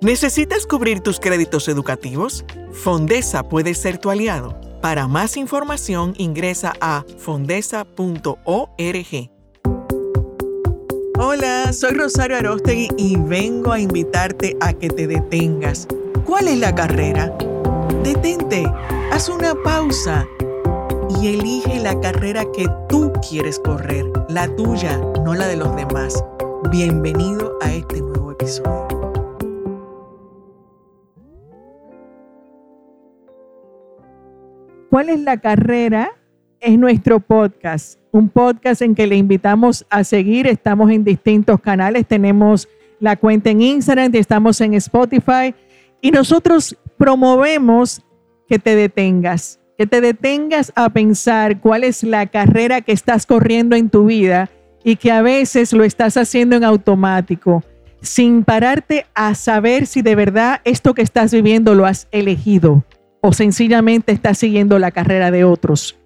¿Necesitas cubrir tus créditos educativos? Fondesa puede ser tu aliado. Para más información ingresa a fondesa.org. Hola, soy Rosario Arostegui y vengo a invitarte a que te detengas. ¿Cuál es la carrera? Detente, haz una pausa y elige la carrera que tú quieres correr, la tuya, no la de los demás. Bienvenido a este nuevo episodio. ¿Cuál es la carrera? Es nuestro podcast, un podcast en que le invitamos a seguir. Estamos en distintos canales, tenemos la cuenta en Instagram, estamos en Spotify y nosotros promovemos que te detengas, que te detengas a pensar cuál es la carrera que estás corriendo en tu vida y que a veces lo estás haciendo en automático, sin pararte a saber si de verdad esto que estás viviendo lo has elegido o sencillamente estás siguiendo la carrera de otros.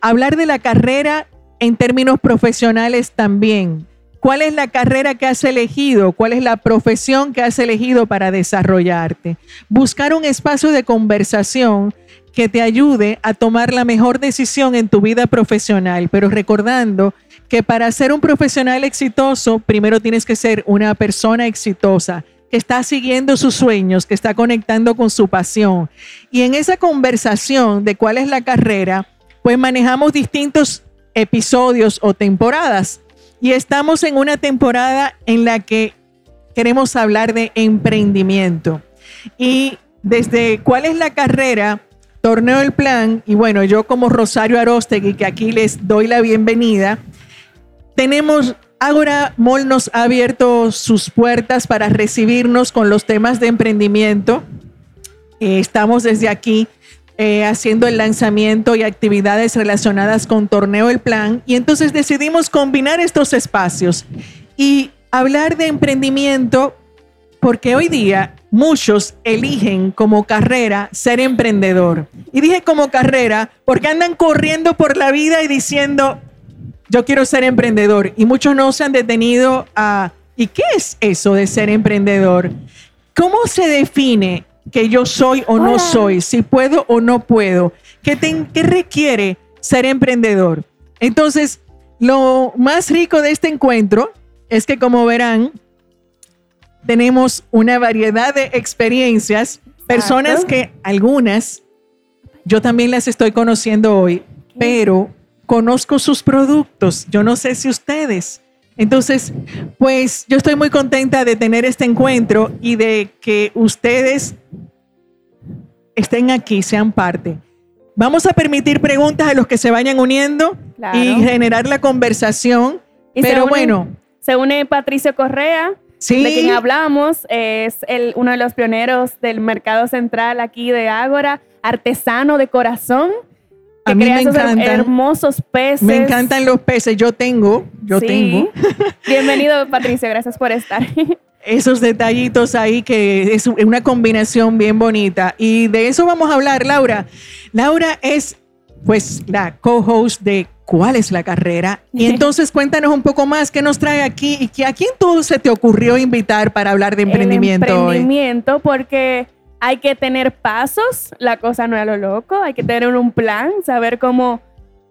Hablar de la carrera en términos profesionales también. ¿Cuál es la carrera que has elegido? ¿Cuál es la profesión que has elegido para desarrollarte? Buscar un espacio de conversación que te ayude a tomar la mejor decisión en tu vida profesional, pero recordando que para ser un profesional exitoso, primero tienes que ser una persona exitosa, que está siguiendo sus sueños, que está conectando con su pasión. Y en esa conversación de cuál es la carrera, pues manejamos distintos episodios o temporadas. Y estamos en una temporada en la que queremos hablar de emprendimiento. Y desde cuál es la carrera, Torneo El Plan, y bueno, yo como Rosario Arostegui, que aquí les doy la bienvenida, tenemos, Agora Mall nos ha abierto sus puertas para recibirnos con los temas de emprendimiento. Eh, estamos desde aquí eh, haciendo el lanzamiento y actividades relacionadas con Torneo El Plan, y entonces decidimos combinar estos espacios y hablar de emprendimiento porque hoy día muchos eligen como carrera ser emprendedor. Y dije como carrera porque andan corriendo por la vida y diciendo, yo quiero ser emprendedor. Y muchos no se han detenido a, ¿y qué es eso de ser emprendedor? ¿Cómo se define que yo soy o no soy? Si puedo o no puedo. ¿Qué, ¿Qué requiere ser emprendedor? Entonces, lo más rico de este encuentro es que como verán, tenemos una variedad de experiencias, personas que algunas yo también las estoy conociendo hoy, pero conozco sus productos, yo no sé si ustedes. Entonces, pues yo estoy muy contenta de tener este encuentro y de que ustedes estén aquí, sean parte. Vamos a permitir preguntas a los que se vayan uniendo y generar la conversación. pero bueno. Se une Patricio Correa, de quien hablamos, es el, uno de los pioneros del mercado central aquí de Ágora, artesano de corazón. Que a mí me encantan hermosos peces. Me encantan los peces. Yo tengo, yo tengo. Bienvenido, Patricia. Gracias por estar. Esos detallitos ahí que es una combinación bien bonita. Y de eso vamos a hablar, Laura. Laura es, pues, la co-host de cuál es la carrera. Y entonces cuéntanos un poco más qué nos trae aquí y que, a quién tú se te ocurrió invitar para hablar de emprendimiento. emprendimiento, porque hay que tener pasos, la cosa no es lo loco, hay que tener un plan, saber cómo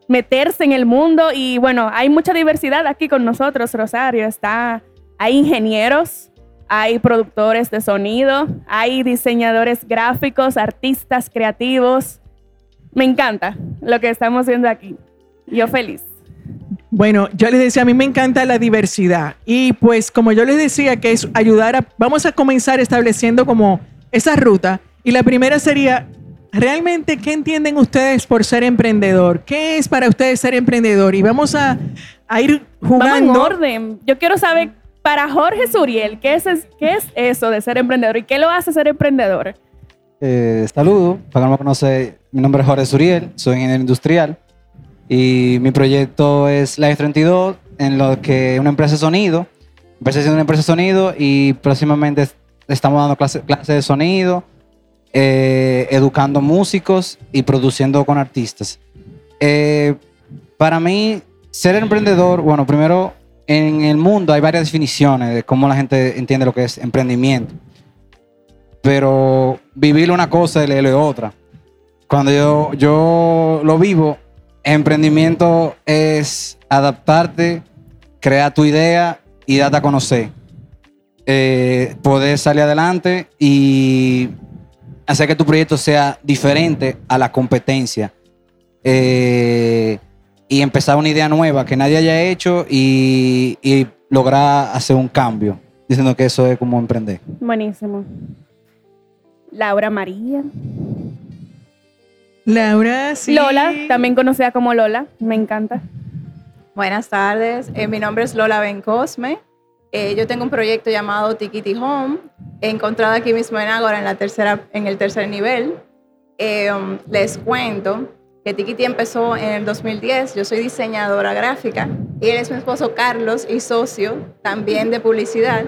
meterse en el mundo y bueno, hay mucha diversidad aquí con nosotros, Rosario, está, hay ingenieros, hay productores de sonido, hay diseñadores gráficos, artistas creativos. Me encanta lo que estamos viendo aquí. Yo feliz. Bueno, yo les decía, a mí me encanta la diversidad y pues como yo les decía que es ayudar a, vamos a comenzar estableciendo como esa ruta y la primera sería, realmente, ¿qué entienden ustedes por ser emprendedor? ¿Qué es para ustedes ser emprendedor? Y vamos a, ir jugando. Vamos en orden. Yo quiero saber, para Jorge Suriel, ¿qué es, qué es eso de ser emprendedor y qué lo hace ser emprendedor? Eh, saludo, para que no me conoce, mi nombre es Jorge Suriel, soy ingeniero industrial. Y mi proyecto es Live 32, en lo que una empresa de sonido. Empecé siendo una empresa de sonido y próximamente estamos dando clases clase de sonido, eh, educando músicos y produciendo con artistas. Eh, para mí, ser emprendedor, bueno, primero, en el mundo hay varias definiciones de cómo la gente entiende lo que es emprendimiento. pero vivir una cosa y leer otra. Cuando yo, yo lo vivo, emprendimiento es adaptarte, crear tu idea y darte a conocer. Eh, poder salir adelante y hacer que tu proyecto sea diferente a la competencia. Eh, y empezar una idea nueva que nadie haya hecho y, y lograr hacer un cambio. Diciendo que eso es como emprender. Buenísimo. Laura María. Laura, sí. Lola, también conocida como Lola. Me encanta. Buenas tardes, eh, mi nombre es Lola Bencosme. Eh, yo tengo un proyecto llamado Tikiti Home, encontrado aquí mismo en Ágora, en, la tercera, en el tercer nivel. Eh, les cuento que Tikiti empezó en el 2010, yo soy diseñadora gráfica y él es mi esposo Carlos y socio también de publicidad.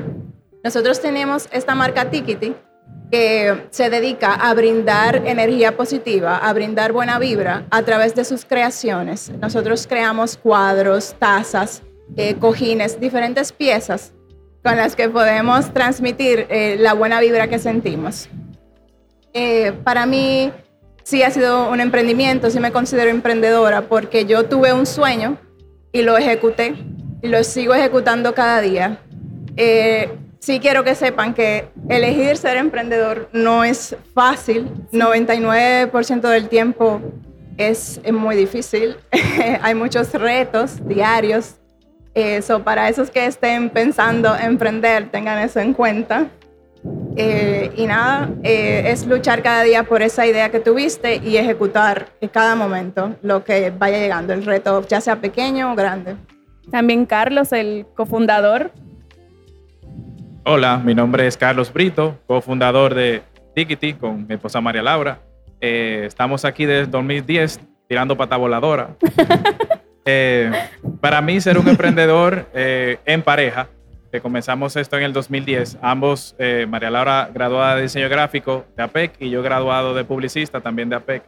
Nosotros tenemos esta marca Tikiti que se dedica a brindar energía positiva, a brindar buena vibra a través de sus creaciones. Nosotros creamos cuadros, tazas, eh, cojines, diferentes piezas con las que podemos transmitir eh, la buena vibra que sentimos. Eh, para mí sí ha sido un emprendimiento, sí me considero emprendedora porque yo tuve un sueño y lo ejecuté y lo sigo ejecutando cada día. sí quiero que sepan que elegir ser emprendedor no es fácil, 99% del tiempo es, es muy difícil, hay muchos retos diarios, eso, para esos que estén pensando emprender, tengan eso en cuenta. Eh, y nada, eh, es luchar cada día por esa idea que tuviste y ejecutar en cada momento lo que vaya llegando, el reto, ya sea pequeño o grande. También Carlos, el cofundador. Hola, mi nombre es Carlos Brito, cofundador de Tikiti con mi esposa María Laura. Eh, estamos aquí desde 2010 tirando pata voladora. Eh, para mí, ser un emprendedor eh, en pareja, que comenzamos esto en el 2010, ambos, eh, María Laura graduada de diseño gráfico de APEC y yo graduado de publicista también de APEC,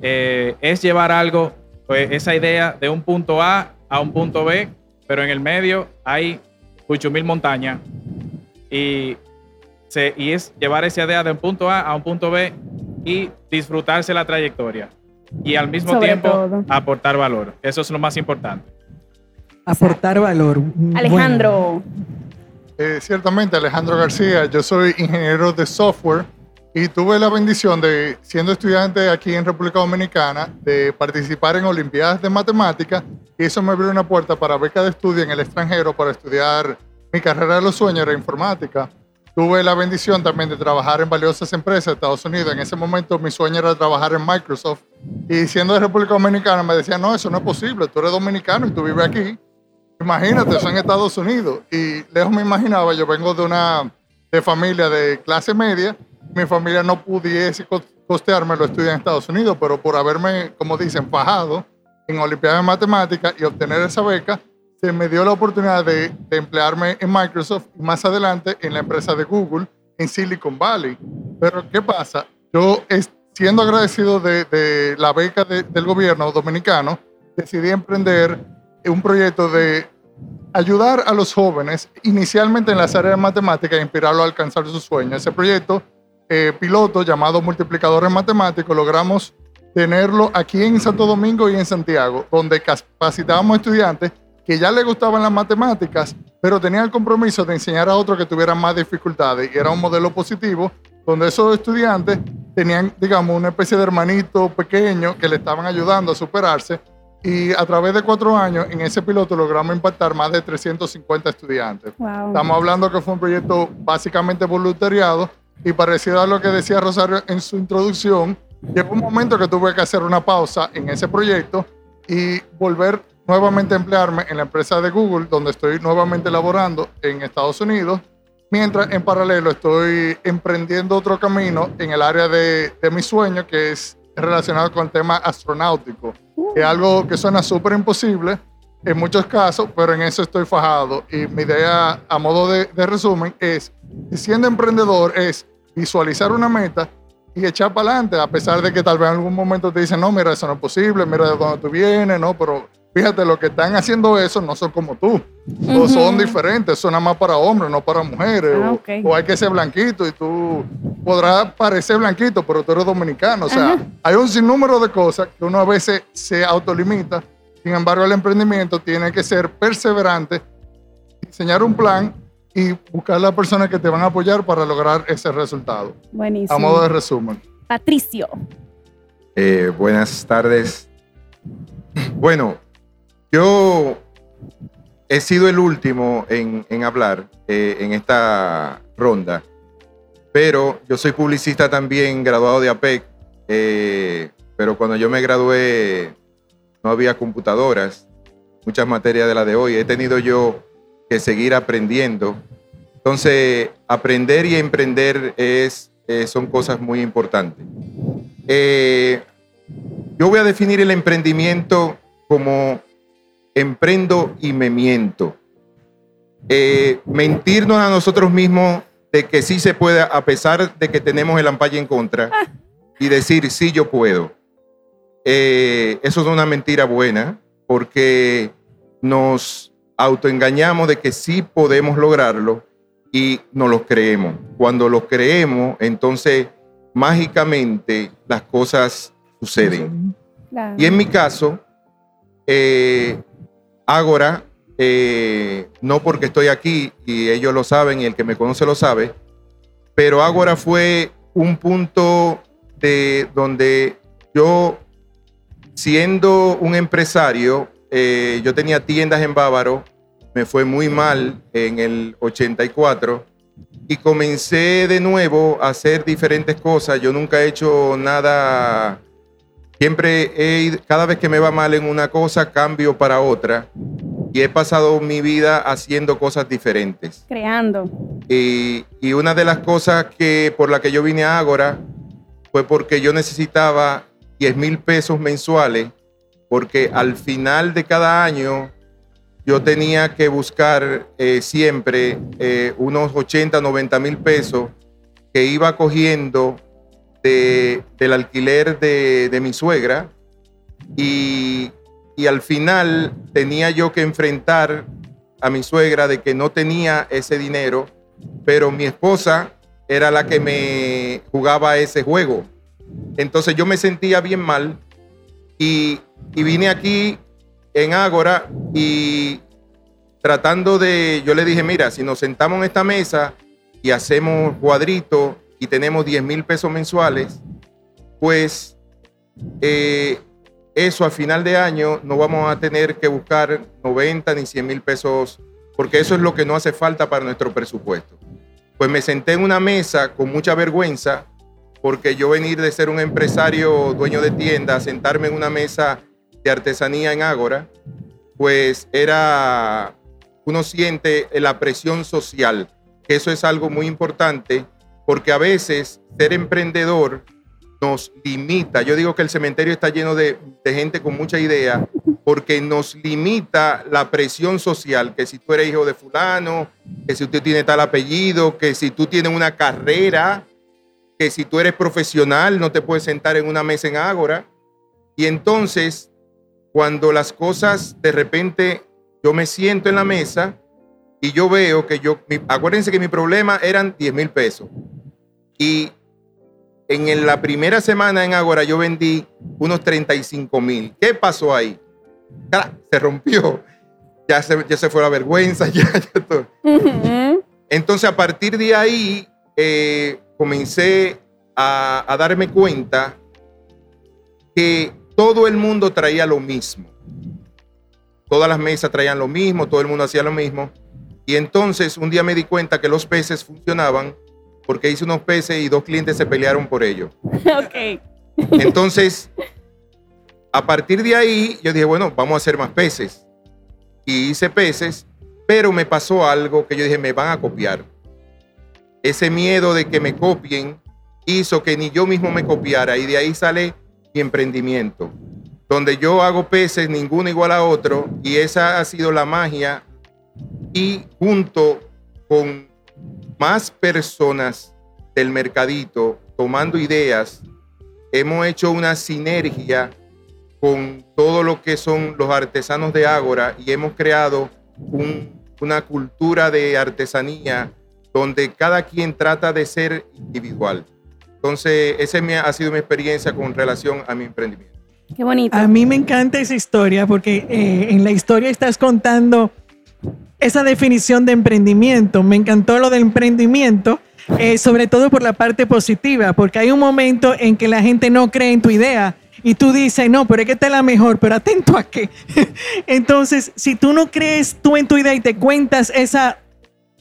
es llevar algo, pues, esa idea de un punto A a un punto B, pero en el medio hay mil montañas y, y es llevar esa idea de un punto A a un punto B y disfrutarse la trayectoria y al mismo Sobre tiempo todo. aportar valor. Eso es lo más importante. Aportar valor. Mm, Alejandro. Eh, ciertamente, Alejandro García, yo soy ingeniero de software y tuve la bendición de, siendo estudiante aquí en República Dominicana, de participar en Olimpiadas de Matemáticas y eso me abrió una puerta para beca de estudio en el extranjero para estudiar mi carrera de los sueños, era informática. Tuve la bendición también de trabajar en valiosas empresas de Estados Unidos. En ese momento mi sueño era trabajar en Microsoft y siendo de República Dominicana me decían, no, eso no es posible, tú eres dominicano y tú vives aquí. Imagínate, eso en Estados Unidos. Y lejos me imaginaba, yo vengo de una de familia de clase media, mi familia no pudiese cos- costearme los estudios en Estados Unidos, pero por haberme, como dicen, fajado en Olimpiadas de Matemáticas y obtener esa beca, se me dio la oportunidad de, emplearme en Microsoft y más adelante en la empresa de Google en Silicon Valley. Pero ¿qué pasa? Yo, siendo agradecido de, la beca de- del gobierno dominicano, decidí emprender un proyecto de ayudar a los jóvenes, inicialmente en las áreas de matemáticas, e inspirarlos a alcanzar sus sueños. Ese proyecto eh, piloto llamado Multiplicadores Matemáticos, logramos tenerlo aquí en Santo Domingo y en Santiago, donde capacitábamos estudiantes que ya les gustaban las matemáticas, pero tenían el compromiso de enseñar a otros que tuvieran más dificultades. Y era un modelo positivo, donde esos estudiantes tenían, digamos, una especie de hermanito pequeño que le estaban ayudando a superarse. Y a través de cuatro años, en ese piloto logramos impactar más de 350 estudiantes. Wow. Estamos hablando que fue un proyecto básicamente voluntariado y parecido a lo que decía Rosario en su introducción, llegó un momento que tuve que hacer una pausa en ese proyecto y volver nuevamente emplearme en la empresa de Google, donde estoy nuevamente laborando en Estados Unidos, mientras en paralelo estoy emprendiendo otro camino en el área de, de mi sueño, que es relacionado con el tema astronáutico, que es algo que suena súper imposible, en muchos casos, pero en eso estoy fajado. Y mi idea, a modo de, de resumen, es, siendo emprendedor, es visualizar una meta y echar para adelante, a pesar de que tal vez en algún momento te dicen, no, mira, eso no es posible, mira de dónde tú vienes, no, pero fíjate, los que están haciendo eso no son como tú. O son diferentes, son nada más para hombres, no para mujeres. Ah, o, hay que ser blanquito y tú podrás parecer blanquito, pero tú eres dominicano. O sea, hay un sinnúmero de cosas que uno a veces se autolimita. Sin embargo, el emprendimiento tiene que ser perseverante, diseñar un plan y buscar las personas que te van a apoyar para lograr ese resultado. Buenísimo. A modo de resumen. Patricio. Eh, buenas tardes. Bueno, yo he sido el último en, hablar eh, en esta ronda, pero yo soy publicista también, graduado de APEC, eh, pero cuando yo me gradué no había computadoras, muchas materias de la de hoy. He tenido yo que seguir aprendiendo. Entonces, aprender y emprender es, eh, son cosas muy importantes. Yo voy a definir el emprendimiento como emprendo y me miento. Eh, mentirnos a nosotros mismos de que sí se puede, a pesar de que tenemos el ampalle en contra, y decir, sí, yo puedo. Eh, eso es una mentira buena, porque nos autoengañamos de que sí podemos lograrlo y no lo creemos. Cuando lo creemos, entonces mágicamente las cosas suceden. Claro. Y en mi caso, eh, Ágora, eh, no porque estoy aquí y ellos lo saben y el que me conoce lo sabe, pero Ágora fue un punto de donde yo, siendo un empresario, eh, yo tenía tiendas en Bávaro, me fue muy mal en el 84 y comencé de nuevo a hacer diferentes cosas. Yo nunca he hecho nada Siempre he ido- cada vez que me va mal en una cosa, cambio para otra. Y he pasado mi vida haciendo cosas diferentes. Creando. Y, y una de las cosas que por la que yo vine a Ágora fue porque yo necesitaba 10 mil pesos mensuales, porque al final de cada año yo tenía que buscar eh, siempre eh, unos 80, 90 mil pesos que iba cogiendo de- del alquiler de, mi suegra y, y al final tenía yo que enfrentar a mi suegra de que no tenía ese dinero, pero mi esposa era la que me jugaba ese juego. Entonces yo me sentía bien mal y, y vine aquí en Ágora y tratando de, yo le dije, mira, si nos sentamos en esta mesa y hacemos cuadrito y tenemos 10 mil pesos mensuales, pues eh, eso a final de año no vamos a tener que buscar 90 ni 100 mil pesos, porque eso es lo que no hace falta para nuestro presupuesto. Pues me senté en una mesa con mucha vergüenza, porque yo venir de ser un empresario dueño de tienda, a sentarme en una mesa de artesanía en Ágora, pues era, uno siente la presión social, que eso es algo muy importante, porque a veces ser emprendedor nos limita. Yo digo que el cementerio está lleno de, gente con mucha idea, porque nos limita la presión social, que si tú eres hijo de fulano, que si usted tiene tal apellido, que si tú tienes una carrera, que si tú eres profesional no te puedes sentar en una mesa en Ágora. Y entonces, cuando las cosas de repente yo me siento en la mesa y yo veo que yo, acuérdense que mi problema eran 10 mil pesos. Y en la primera semana en Ágora yo vendí unos 35 mil. ¿Qué pasó ahí? Se rompió. Ya se, ya se fue la vergüenza. Ya, ya todo. Ujú. Entonces, a partir de ahí, eh, comencé a, a darme cuenta que todo el mundo traía lo mismo. Todas las mesas traían lo mismo, todo el mundo hacía lo mismo. Y entonces un día me di cuenta que los peces funcionaban porque hice unos peces y dos clientes se pelearon por ello. ok. Entonces, a partir de ahí, yo dije, bueno, vamos a hacer más peces. Y hice peces, pero me pasó algo que yo dije, me van a copiar. Ese miedo de que me copien hizo que ni yo mismo me copiara y de ahí sale mi emprendimiento, donde yo hago peces, ninguno igual a otro, y esa ha sido la magia. Y junto con más personas del mercadito tomando ideas, hemos hecho una sinergia con todo lo que son los artesanos de Ágora y hemos creado un- una cultura de artesanía donde cada quien trata de ser individual. Entonces, esa ha sido mi experiencia con relación a mi emprendimiento. Qué bonito. A mí me encanta esa historia porque eh, en la historia estás contando esa definición de emprendimiento. Me encantó lo del emprendimiento, eh, sobre todo por la parte positiva, porque hay un momento en que la gente no cree en tu idea y tú dices, no, pero es que esta es la mejor, pero atento a qué. Entonces, si tú no crees tú en tu idea y te cuentas esa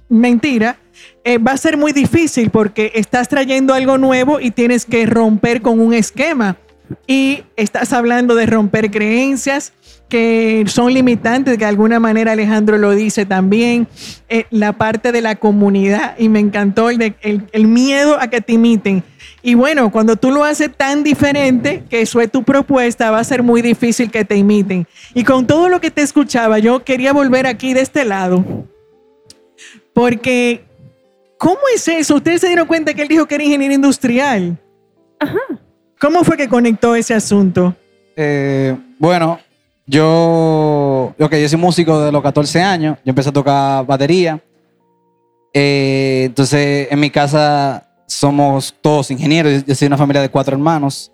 mentira, eh, va a ser muy difícil porque estás trayendo algo nuevo y tienes que romper con un esquema. Y estás hablando de romper creencias que son limitantes, de alguna manera Alejandro lo dice también, eh, la parte de la comunidad y me encantó el, de- el- el miedo a que te imiten. Y bueno, cuando tú lo haces tan diferente, que eso es tu propuesta, va a ser muy difícil que te imiten. Y con todo lo que te escuchaba, yo quería volver aquí de este lado, porque ¿cómo es eso? Ustedes se dieron cuenta que él dijo que era ingeniero industrial. ¿Cómo fue que conectó ese asunto? Eh, bueno, yo, ok, yo soy músico de los 14 años. Yo empecé a tocar batería. Eh, entonces, en mi casa somos todos ingenieros. Yo- soy una familia de cuatro hermanos.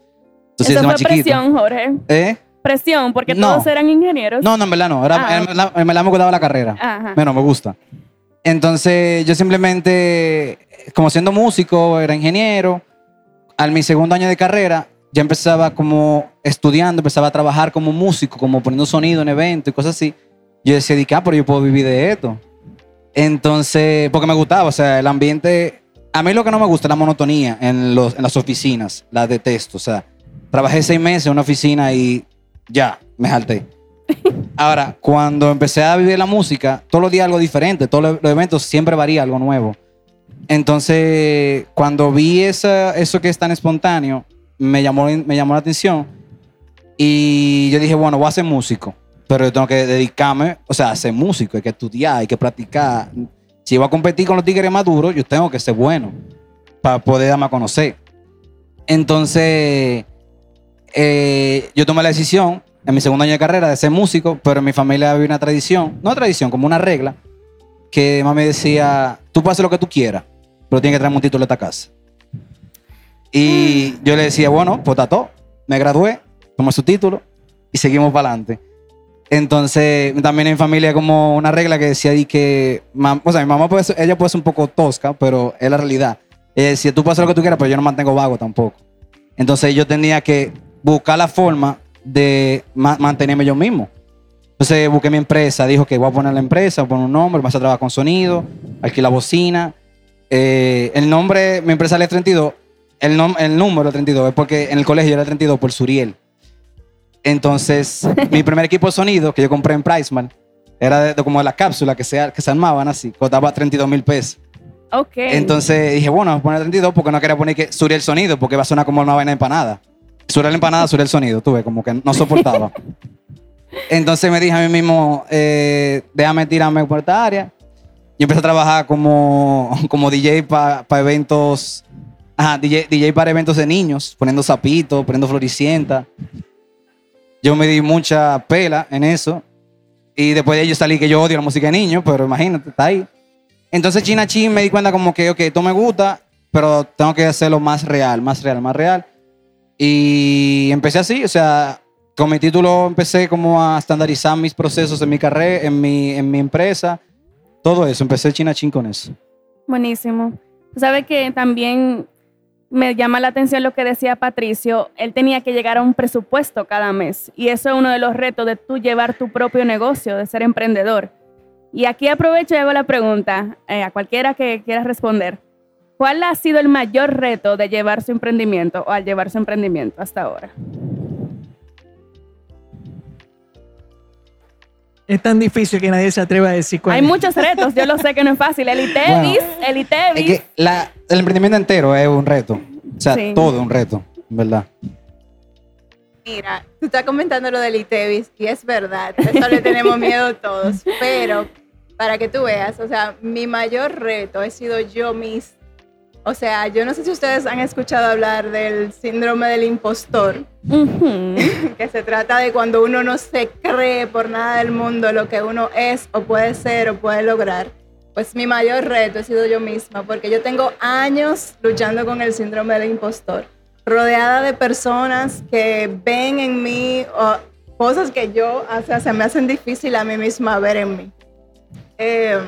Entonces, Eso fue más chiquito. presión, Jorge. ¿Eh? Presión, porque No. todos eran ingenieros. No, no, en verdad no. Era, Ah. en, verdad, en verdad me gustaba la carrera. Ajá. Bueno, me gusta. Entonces, yo simplemente, como siendo músico, era ingeniero. Al mi segundo año de carrera, ya empezaba como estudiando, empezaba a trabajar como músico, como poniendo sonido en eventos y cosas así. Yo decía, ah, pero yo puedo vivir de esto. Entonces, porque me gustaba, o sea, el ambiente. A mí lo que no me gusta es la monotonía en, los, en las oficinas, la detesto. O sea, trabajé seis meses en una oficina y ya, me jalté. Ahora, cuando empecé a vivir la música, todos los días algo diferente, todos los eventos siempre varía algo nuevo. Entonces, cuando vi esa- eso que es tan espontáneo, me llamó, me llamó la atención y yo dije, bueno, voy a ser músico, pero yo tengo que dedicarme, o sea, a ser músico, hay que estudiar, hay que practicar. Si voy a competir con los tigres más duros, yo tengo que ser bueno para poder darme a conocer. Entonces, eh, yo tomé la decisión en mi segundo año de carrera de ser músico, pero en mi familia había una tradición, no tradición, como una regla, que mami decía, tú puedes hacer lo que tú quieras, pero tienes que traerme un título de esta casa. Y yo le decía, bueno, pues todo. Me gradué, tomé su título y seguimos para adelante. Entonces, también en mi familia como una regla que decía di que, o sea, mi mamá puede ser, ella puede un poco tosca, pero es la realidad. Ella decía, tú puedes hacer lo que tú quieras, pero yo no mantengo vago tampoco. Entonces yo tenía que buscar la forma de ma- mantenerme yo mismo. Entonces busqué mi empresa, dijo que voy a poner la empresa, voy a poner un nombre, vas a trabajar con sonido, alquilar bocina. Eh, el nombre, mi empresa es 32, el, nom- el número 32 es porque en el colegio era 32 por Suriel. Entonces, mi primer equipo de sonido que yo compré en Priceman era de, de como de las cápsulas que se, que se armaban así, costaba 32 mil pesos. Ok. Entonces dije, bueno, voy a poner 32 porque no quería poner que Suriel sonido porque va a sonar como una vaina empanada. Suriel empanada, Suriel sonido, tuve como que no soportaba. Entonces me dije a mí mismo, eh, déjame tirarme por esta área. Y empecé a trabajar como, como DJ para eventos, ajá, DJ, DJ para eventos de niños, poniendo zapitos, poniendo floricienta. Yo me di mucha pela en eso. Y después de ello salí que yo odio la música de niños, pero imagínate, está ahí. Entonces China Chin me di cuenta como que, ok, esto me gusta, pero tengo que hacerlo más real, más real, más real. Y empecé así, o sea, con mi título empecé como a estandarizar mis procesos en mi carrera, en mi, en mi empresa, todo eso, empecé China Chin con eso. Buenísimo. Sabe que también me llama la atención lo que decía Patricio. Él tenía que llegar a un presupuesto cada mes. Y eso es uno de los retos de tú llevar tu propio negocio, de ser emprendedor. Y aquí aprovecho y hago la pregunta eh, a cualquiera que quiera responder. ¿Cuál ha sido el mayor reto de llevar su emprendimiento o al llevar su emprendimiento hasta ahora? Es tan difícil que nadie se atreva a decir cuál Hay es. muchos retos, yo lo sé que no es fácil. El ITEVIS, el ITEVIS. Es que la- el emprendimiento entero es un reto, o sea, Sí. todo es un reto, verdad. Mira, tú estás comentando lo del ITEVIS y es verdad, eso le tenemos miedo todos, pero para que tú veas, o sea, mi mayor reto he sido yo misma. O sea, yo no sé si ustedes han escuchado hablar del síndrome del impostor, que se trata de cuando uno no se cree por nada del mundo lo que uno es o puede ser o puede lograr. Pues mi mayor reto he sido yo misma, porque yo tengo años luchando con el síndrome del impostor, rodeada de personas que ven en mí o cosas que yo, o sea, se me hacen difícil a mí misma ver en mí. Eh,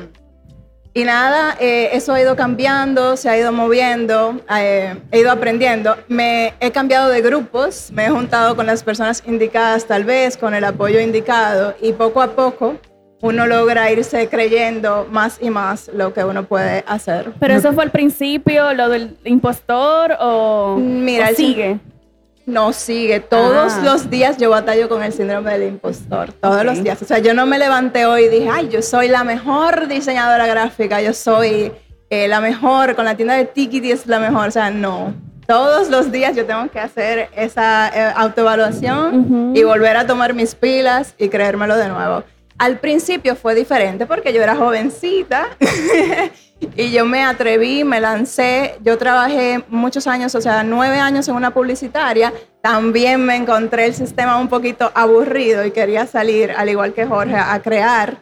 y nada, eh, eso ha ido cambiando, se ha ido moviendo, eh, he ido aprendiendo. Me he cambiado de grupos, me he juntado con las personas indicadas tal vez, con el apoyo indicado y poco a poco uno logra irse creyendo más y más lo que uno puede hacer. Pero eso fue al principio, lo del impostor o, Mira, o el- sigue. No sigue, todos Ah. los días yo batallo con el síndrome del impostor, todos Ok. los días. O sea, yo no me levanté hoy y dije, ay, yo soy la mejor diseñadora gráfica, yo soy eh, la mejor, con la tienda de Tikiti es la mejor. O sea, no. Todos los días yo tengo que hacer esa eh, autoevaluación Ujú. y volver a tomar mis pilas y creérmelo de nuevo. Al principio fue diferente porque yo era jovencita y yo me atreví, me lancé. Yo trabajé muchos años, o sea, nueve años en una publicitaria. También me encontré el sistema un poquito aburrido y quería salir, al igual que Jorge, a crear.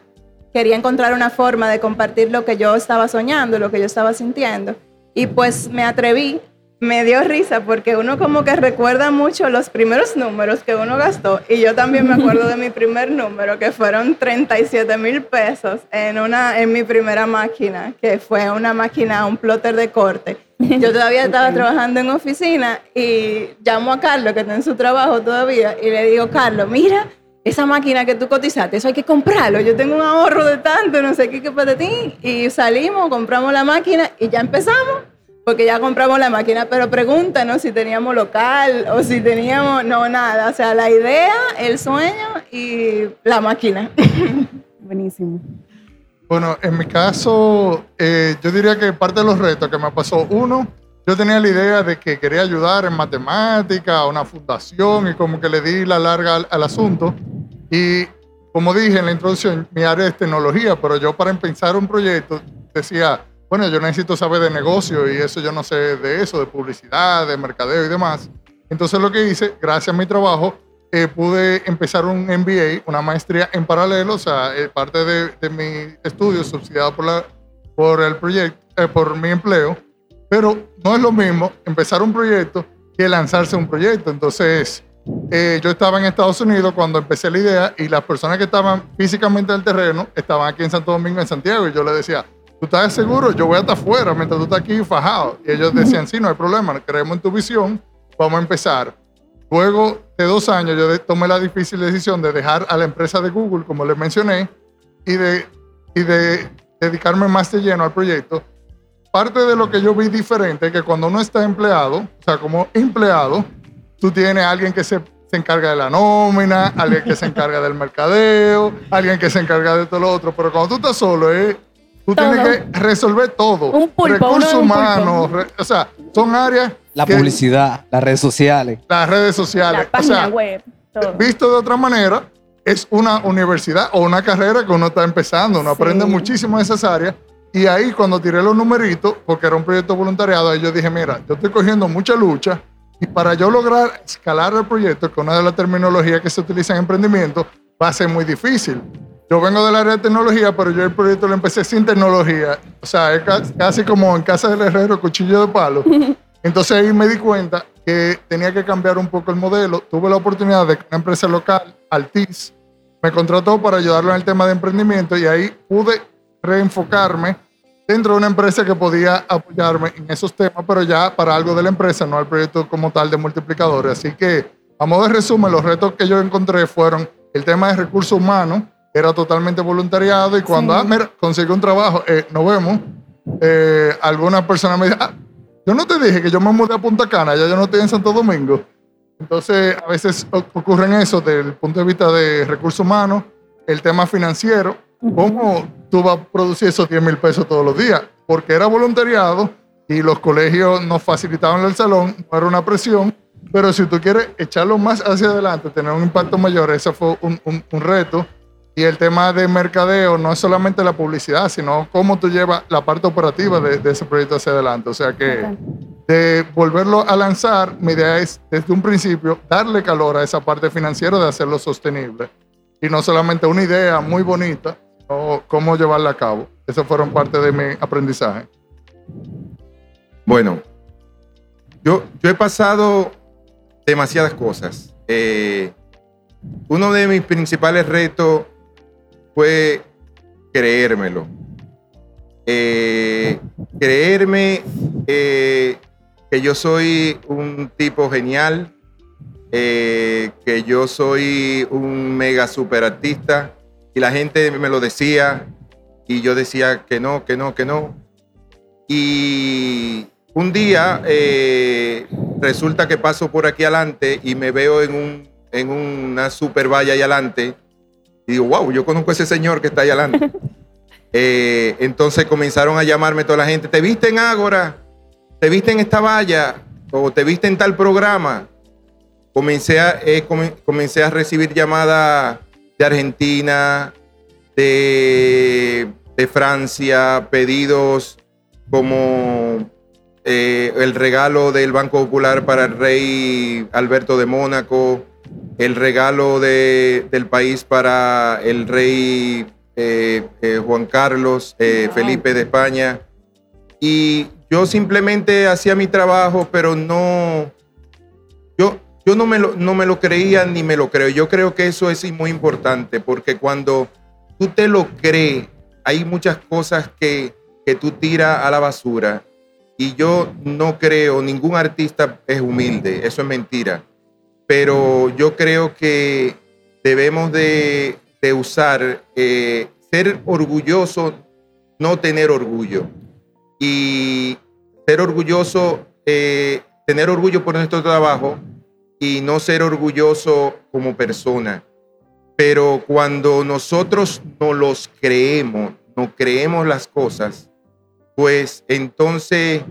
Quería encontrar una forma de compartir lo que yo estaba soñando, lo que yo estaba sintiendo. Y pues me atreví. Me dio risa porque uno como que recuerda mucho los primeros números que uno gastó y yo también me acuerdo de mi primer número que fueron 37 mil pesos en, una, en mi primera máquina, que fue una máquina, un plotter de corte. Yo todavía estaba trabajando en oficina y llamo a Carlos que está en su trabajo todavía y le digo, Carlos, mira, esa máquina que tú cotizaste, eso hay que comprarlo. Yo tengo un ahorro de tanto, no sé qué, qué para ti. Y salimos, compramos la máquina y ya empezamos, porque ya compramos la máquina. Pero pregúntanos si teníamos local o si teníamos, no, nada. O sea, la idea, el sueño y la máquina. Buenísimo. Bueno, en mi caso, eh, yo diría que parte de los retos que me pasó, uno, yo tenía la idea de que quería ayudar en matemática, a una fundación, y como que le di la larga al, al asunto. Y como dije en la introducción, mi área es tecnología, pero yo para empezar un proyecto decía, bueno, yo necesito saber de negocio y eso yo no sé de eso, de publicidad, de mercadeo y demás. Entonces lo que hice, gracias a mi trabajo, eh, pude empezar un MBA, una maestría en paralelo, o sea, eh, parte de, mi estudio subsidiado por, la, por el proyecto, eh, por mi empleo, pero no es lo mismo empezar un proyecto que lanzarse un proyecto. Entonces, eh, yo estaba en Estados Unidos cuando empecé la idea y las personas que estaban físicamente en el terreno estaban aquí en Santo Domingo, en Santiago, y yo les decía, ¿tú estás seguro? Yo voy hasta afuera mientras tú estás aquí fajado. Y ellos decían, sí, no hay problema, creemos en tu visión, vamos a empezar. Luego de dos años yo tomé la difícil decisión de dejar a la empresa de Google, como les mencioné, y de, y de dedicarme más de lleno al proyecto. Parte de lo que yo vi diferente es que cuando uno está empleado, o sea, como empleado, tú tienes a alguien que se, se encarga de la nómina, alguien que se encarga del mercadeo, alguien que se encarga de todo lo otro, pero cuando tú estás solo, eh, tú tienes que resolver todo. Un pulpo, Recursos un humanos, re- o sea, son áreas La que- publicidad, las redes sociales. las redes La sociales. o página sea, web, todo. visto de otra manera, es una universidad o una carrera que uno está empezando. Uno Sí. aprende muchísimo de esas áreas. Y ahí cuando tiré los numeritos, porque era un proyecto voluntariado, ahí yo dije, mira, yo estoy cogiendo mucha lucha y para yo lograr escalar el proyecto, que una de las terminologías que se utiliza en emprendimiento, va a ser muy difícil. Yo vengo del área de tecnología, pero yo el proyecto lo empecé sin tecnología. O sea, es ca- casi como en casa del herrero, cuchillo de palo. Entonces ahí me di cuenta que tenía que cambiar un poco el modelo. Tuve la oportunidad de que una empresa local, Altis, me contrató para ayudarlo en el tema de emprendimiento y ahí pude reenfocarme dentro de una empresa que podía apoyarme en esos temas, pero ya para algo de la empresa, no al proyecto como tal de multiplicadores. Así que, a modo de resumen, los retos que yo encontré fueron el tema de recursos humanos, era totalmente voluntariado y cuando, Sí. ah, mira, conseguí un trabajo, eh, nos vemos, eh, alguna persona me dice, ah, yo no te dije que yo me mudé a Punta Cana, ya yo no estoy en Santo Domingo. Entonces, a veces ocurren eso desde el punto de vista de recursos humanos, el tema financiero, cómo tú vas a producir esos 10 mil pesos todos los días, porque era voluntariado y los colegios nos facilitaban el salón, no era una presión, pero si tú quieres echarlo más hacia adelante, tener un impacto mayor, ese fue un, un- un reto. Y el tema de mercadeo no es solamente la publicidad, sino cómo tú llevas la parte operativa de, de ese proyecto hacia adelante. O sea que de volverlo a lanzar, mi idea es desde un principio darle calor a esa parte financiera de hacerlo sostenible. Y no solamente una idea muy bonita, sino cómo llevarla a cabo. Esas fueron parte de mi aprendizaje. Bueno, yo, yo he pasado demasiadas cosas. Eh, uno de mis principales retos fue creérmelo. Eh, creerme eh, que yo soy un tipo genial, eh, que yo soy un mega super artista y la gente me lo decía y yo decía que no, que no, que no. Y un día resulta que paso por aquí adelante y me veo en, un, en una super valla ahí adelante y digo, wow, yo conozco a ese señor que está ahí adelante. Eh, entonces comenzaron a llamarme toda la gente, ¿te viste en Ágora? ¿Te viste en esta valla? ¿O te viste en tal programa? Comencé a, eh, come- comencé a recibir llamadas de Argentina, de, de Francia, pedidos como eh, el regalo del Banco Popular para el rey Alberto de Mónaco, el regalo de- del país para el rey eh, eh, Juan Carlos, eh, Felipe de España. Y yo simplemente hacía mi trabajo, pero no, yo, yo no, me lo, no me lo creía ni me lo creo. Yo creo que eso es muy importante, porque cuando tú te lo crees, hay muchas cosas que, que tú tiras a la basura. Y yo no creo, ningún artista es humilde, eso es mentira. Pero yo creo que debemos de, de usar, eh, ser orgulloso, no tener orgullo. Y ser orgulloso, eh, tener orgullo por nuestro trabajo y no ser orgulloso como persona. Pero cuando nosotros no los creemos, no creemos las cosas, pues entonces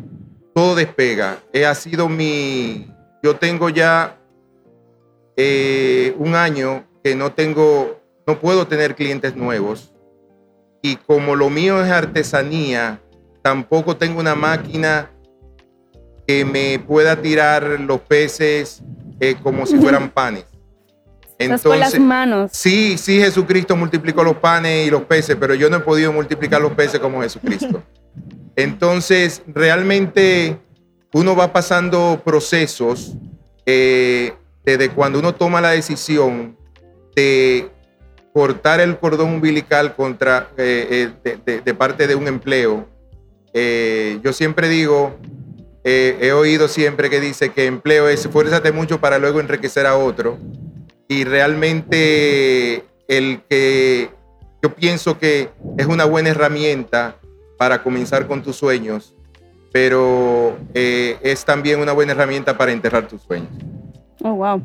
todo despega. Eh, ha sido mi, yo tengo ya eh, un año que no tengo, no puedo tener clientes nuevos. Y como lo mío es artesanía, tampoco tengo una máquina que me pueda tirar los peces eh, como si fueran panes. Estás con las manos. Sí, sí, Jesucristo multiplicó los panes y los peces, pero yo no he podido multiplicar los peces como Jesucristo. Entonces, realmente uno va pasando procesos eh, desde cuando uno toma la decisión de cortar el cordón umbilical contra, eh, eh, de, parte de un empleo. Eh, yo siempre digo, he oído siempre que dice que empleo es esfuérzate mucho para luego enriquecer a otro y realmente el que yo pienso que es una buena herramienta para comenzar con tus sueños, pero es también una buena herramienta para enterrar tus sueños. Oh, wow.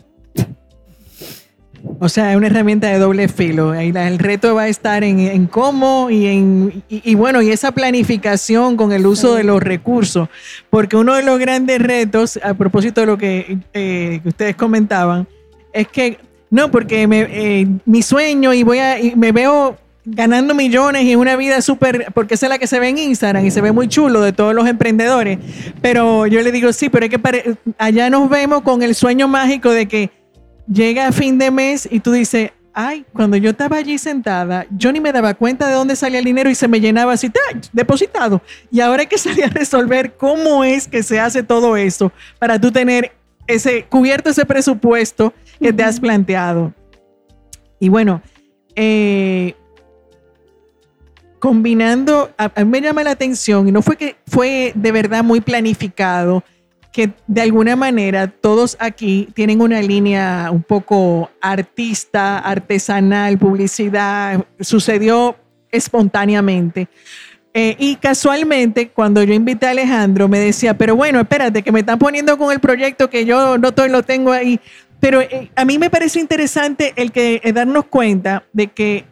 O sea, es una herramienta de doble filo. Ahí El reto va a estar en, en cómo y en y, y bueno, y esa planificación con el uso de los recursos. Porque uno de los grandes retos, a propósito de lo que, eh, que ustedes comentaban, es que no, porque me, eh, mi sueño y voy a y me veo ganando millones y una vida súper, porque esa es la que se ve en Instagram y se ve muy chulo de todos los emprendedores. Pero yo le digo, sí, pero es que allá nos vemos con el sueño mágico de que llega a fin de mes y tú dices, ay, cuando yo estaba allí sentada, yo ni me daba cuenta de dónde salía el dinero y se me llenaba así, ¡tay! depositado. Y ahora hay que salir a resolver cómo es que se hace todo eso para tú tener ese cubierto ese presupuesto que te has planteado. Y bueno, eh, combinando, a, mí me llama la atención, y no fue que fue de verdad muy planificado, que de alguna manera todos aquí tienen una línea un poco artista, artesanal, publicidad, sucedió espontáneamente. Eh, y casualmente, cuando yo invité a Alejandro, me decía, pero bueno, espérate, que me están poniendo con el proyecto que yo no estoy, lo tengo ahí. Pero eh, a mí me parece interesante el que darnos cuenta de que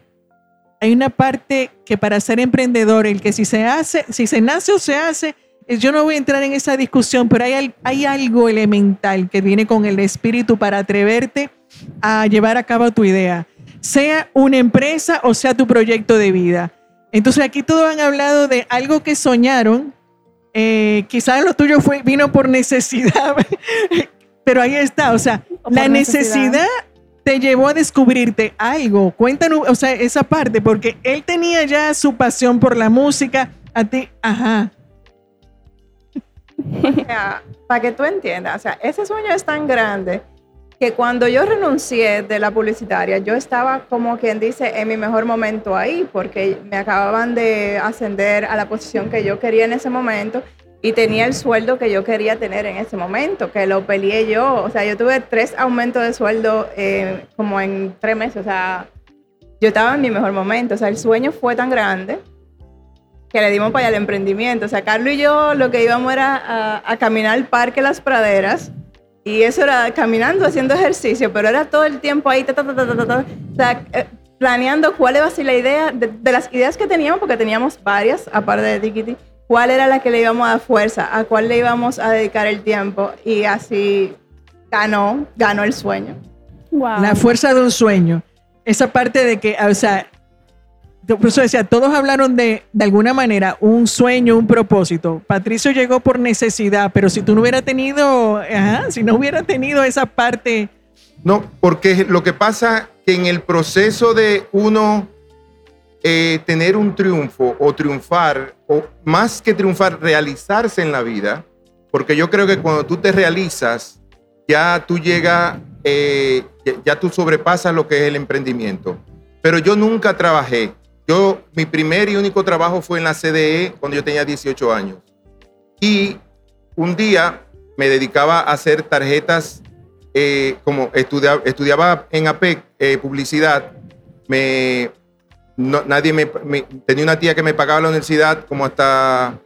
hay una parte que para ser emprendedor, el que si se hace, si se nace o se hace, eh, yo no voy a entrar en esa discusión, pero hay, hay algo elemental que viene con el espíritu para atreverte a llevar a cabo tu idea. sea una empresa o sea tu proyecto de vida. Entonces aquí todos han hablado de algo que soñaron. Eh, quizás lo tuyo fue, vino por necesidad, pero ahí está. O sea, O la necesidad. necesidad. Te llevó a descubrirte algo. Cuéntanos, o sea, esa parte, porque él tenía ya su pasión por la música. A ti, ajá. Para que tú entiendas, o sea, ese sueño es tan grande que cuando yo renuncié de la publicitaria, yo estaba como quien dice en mi mejor momento ahí, porque me acababan de ascender a la posición que yo quería en ese momento y tenía el sueldo que yo quería tener en ese momento, que lo peleé yo. O sea, yo tuve tres aumentos de sueldo eh, como en tres meses, o sea, yo estaba en mi mejor momento, o sea, el sueño fue tan grande que le dimos para allá el emprendimiento. O sea, Carlos y yo lo que íbamos era a, a caminar al Parque Las Praderas y eso era caminando, haciendo ejercicio, pero era todo el tiempo ahí, ta, ta, ta, ta, ta, ta, ta. o sea, eh, planeando cuál iba a ser la idea, de, de las ideas que teníamos, porque teníamos varias, aparte de Tikiti, cuál era la que le íbamos a dar fuerza, a cuál le íbamos a dedicar el tiempo y así ganó, ganó el sueño. Wow. La fuerza de un sueño. Esa parte de que, o sea, por eso decía, todos hablaron de, de alguna manera, un sueño, un propósito. Patricio llegó por necesidad, pero si tú no hubieras tenido, ajá, si no hubiera tenido esa parte, No, porque lo que pasa que en el proceso de uno eh, tener un triunfo o triunfar, o más que triunfar, realizarse en la vida, porque yo creo que cuando tú te realizas, ya tú llegas, eh, ya, tú sobrepasas lo que es el emprendimiento. Pero yo nunca trabajé. Yo, mi primer y único trabajo fue en la CDE cuando yo tenía 18 años. Y un día me dedicaba a hacer tarjetas eh, como estudia- estudiaba en APEC eh, publicidad, me, no- nadie me, tenía una tía que me pagaba la universidad como hasta,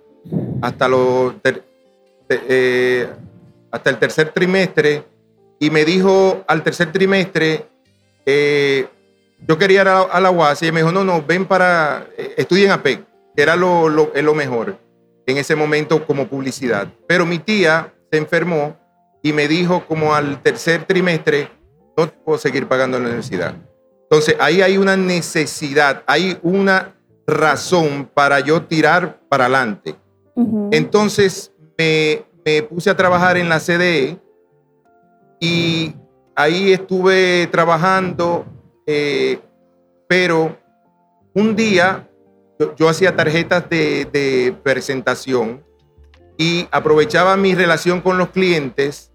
hasta, eh, hasta el tercer trimestre y me dijo al tercer trimestre, eh, yo quería ir a, la UAS y me dijo, no, no, ven para, eh, estudia en APEC, que era lo, lo, lo mejor en ese momento como publicidad. Pero mi tía se enfermó y me dijo como al tercer trimestre, no puedo seguir pagando la universidad. Entonces ahí hay una necesidad, hay una razón para yo tirar para adelante. Entonces me, me puse a trabajar en la CDE y ahí estuve trabajando, eh, pero un día yo, yo hacía tarjetas de, de presentación y aprovechaba mi relación con los clientes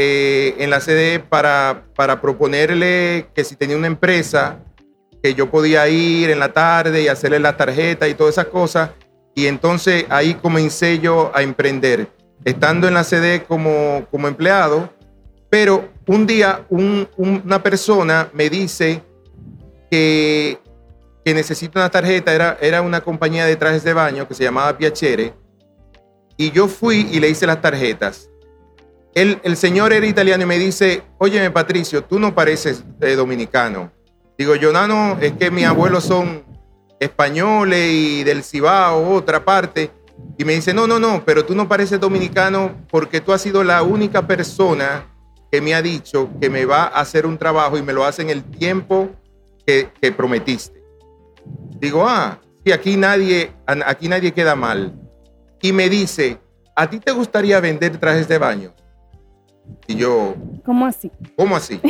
eh, en la CDE para, para proponerle que si tenía una empresa, que yo podía ir en la tarde y hacerle la tarjeta y todas esas cosas. Y entonces ahí comencé yo a emprender, estando en la CD como, como empleado. Pero un día un- un- una persona me dice que, que necesita una tarjeta, era, era una compañía de trajes de baño que se llamaba Piacere. Y yo fui y le hice las tarjetas. El, señor era italiano y me dice, óyeme Patricio, tú no pareces eh, dominicano. Digo yo, no, no, es que mis abuelos son españoles y del Cibao, otra parte. Y me dice, no, no, no, pero tú no pareces dominicano porque tú has sido la única persona que me ha dicho que me va a hacer un trabajo y me lo hace en el tiempo que, que prometiste. Digo, ah, sí, aquí nadie, aquí nadie queda mal. Y me dice, ¿a ti te gustaría vender trajes de baño? Y yo, ¿Cómo así? ¿Cómo así?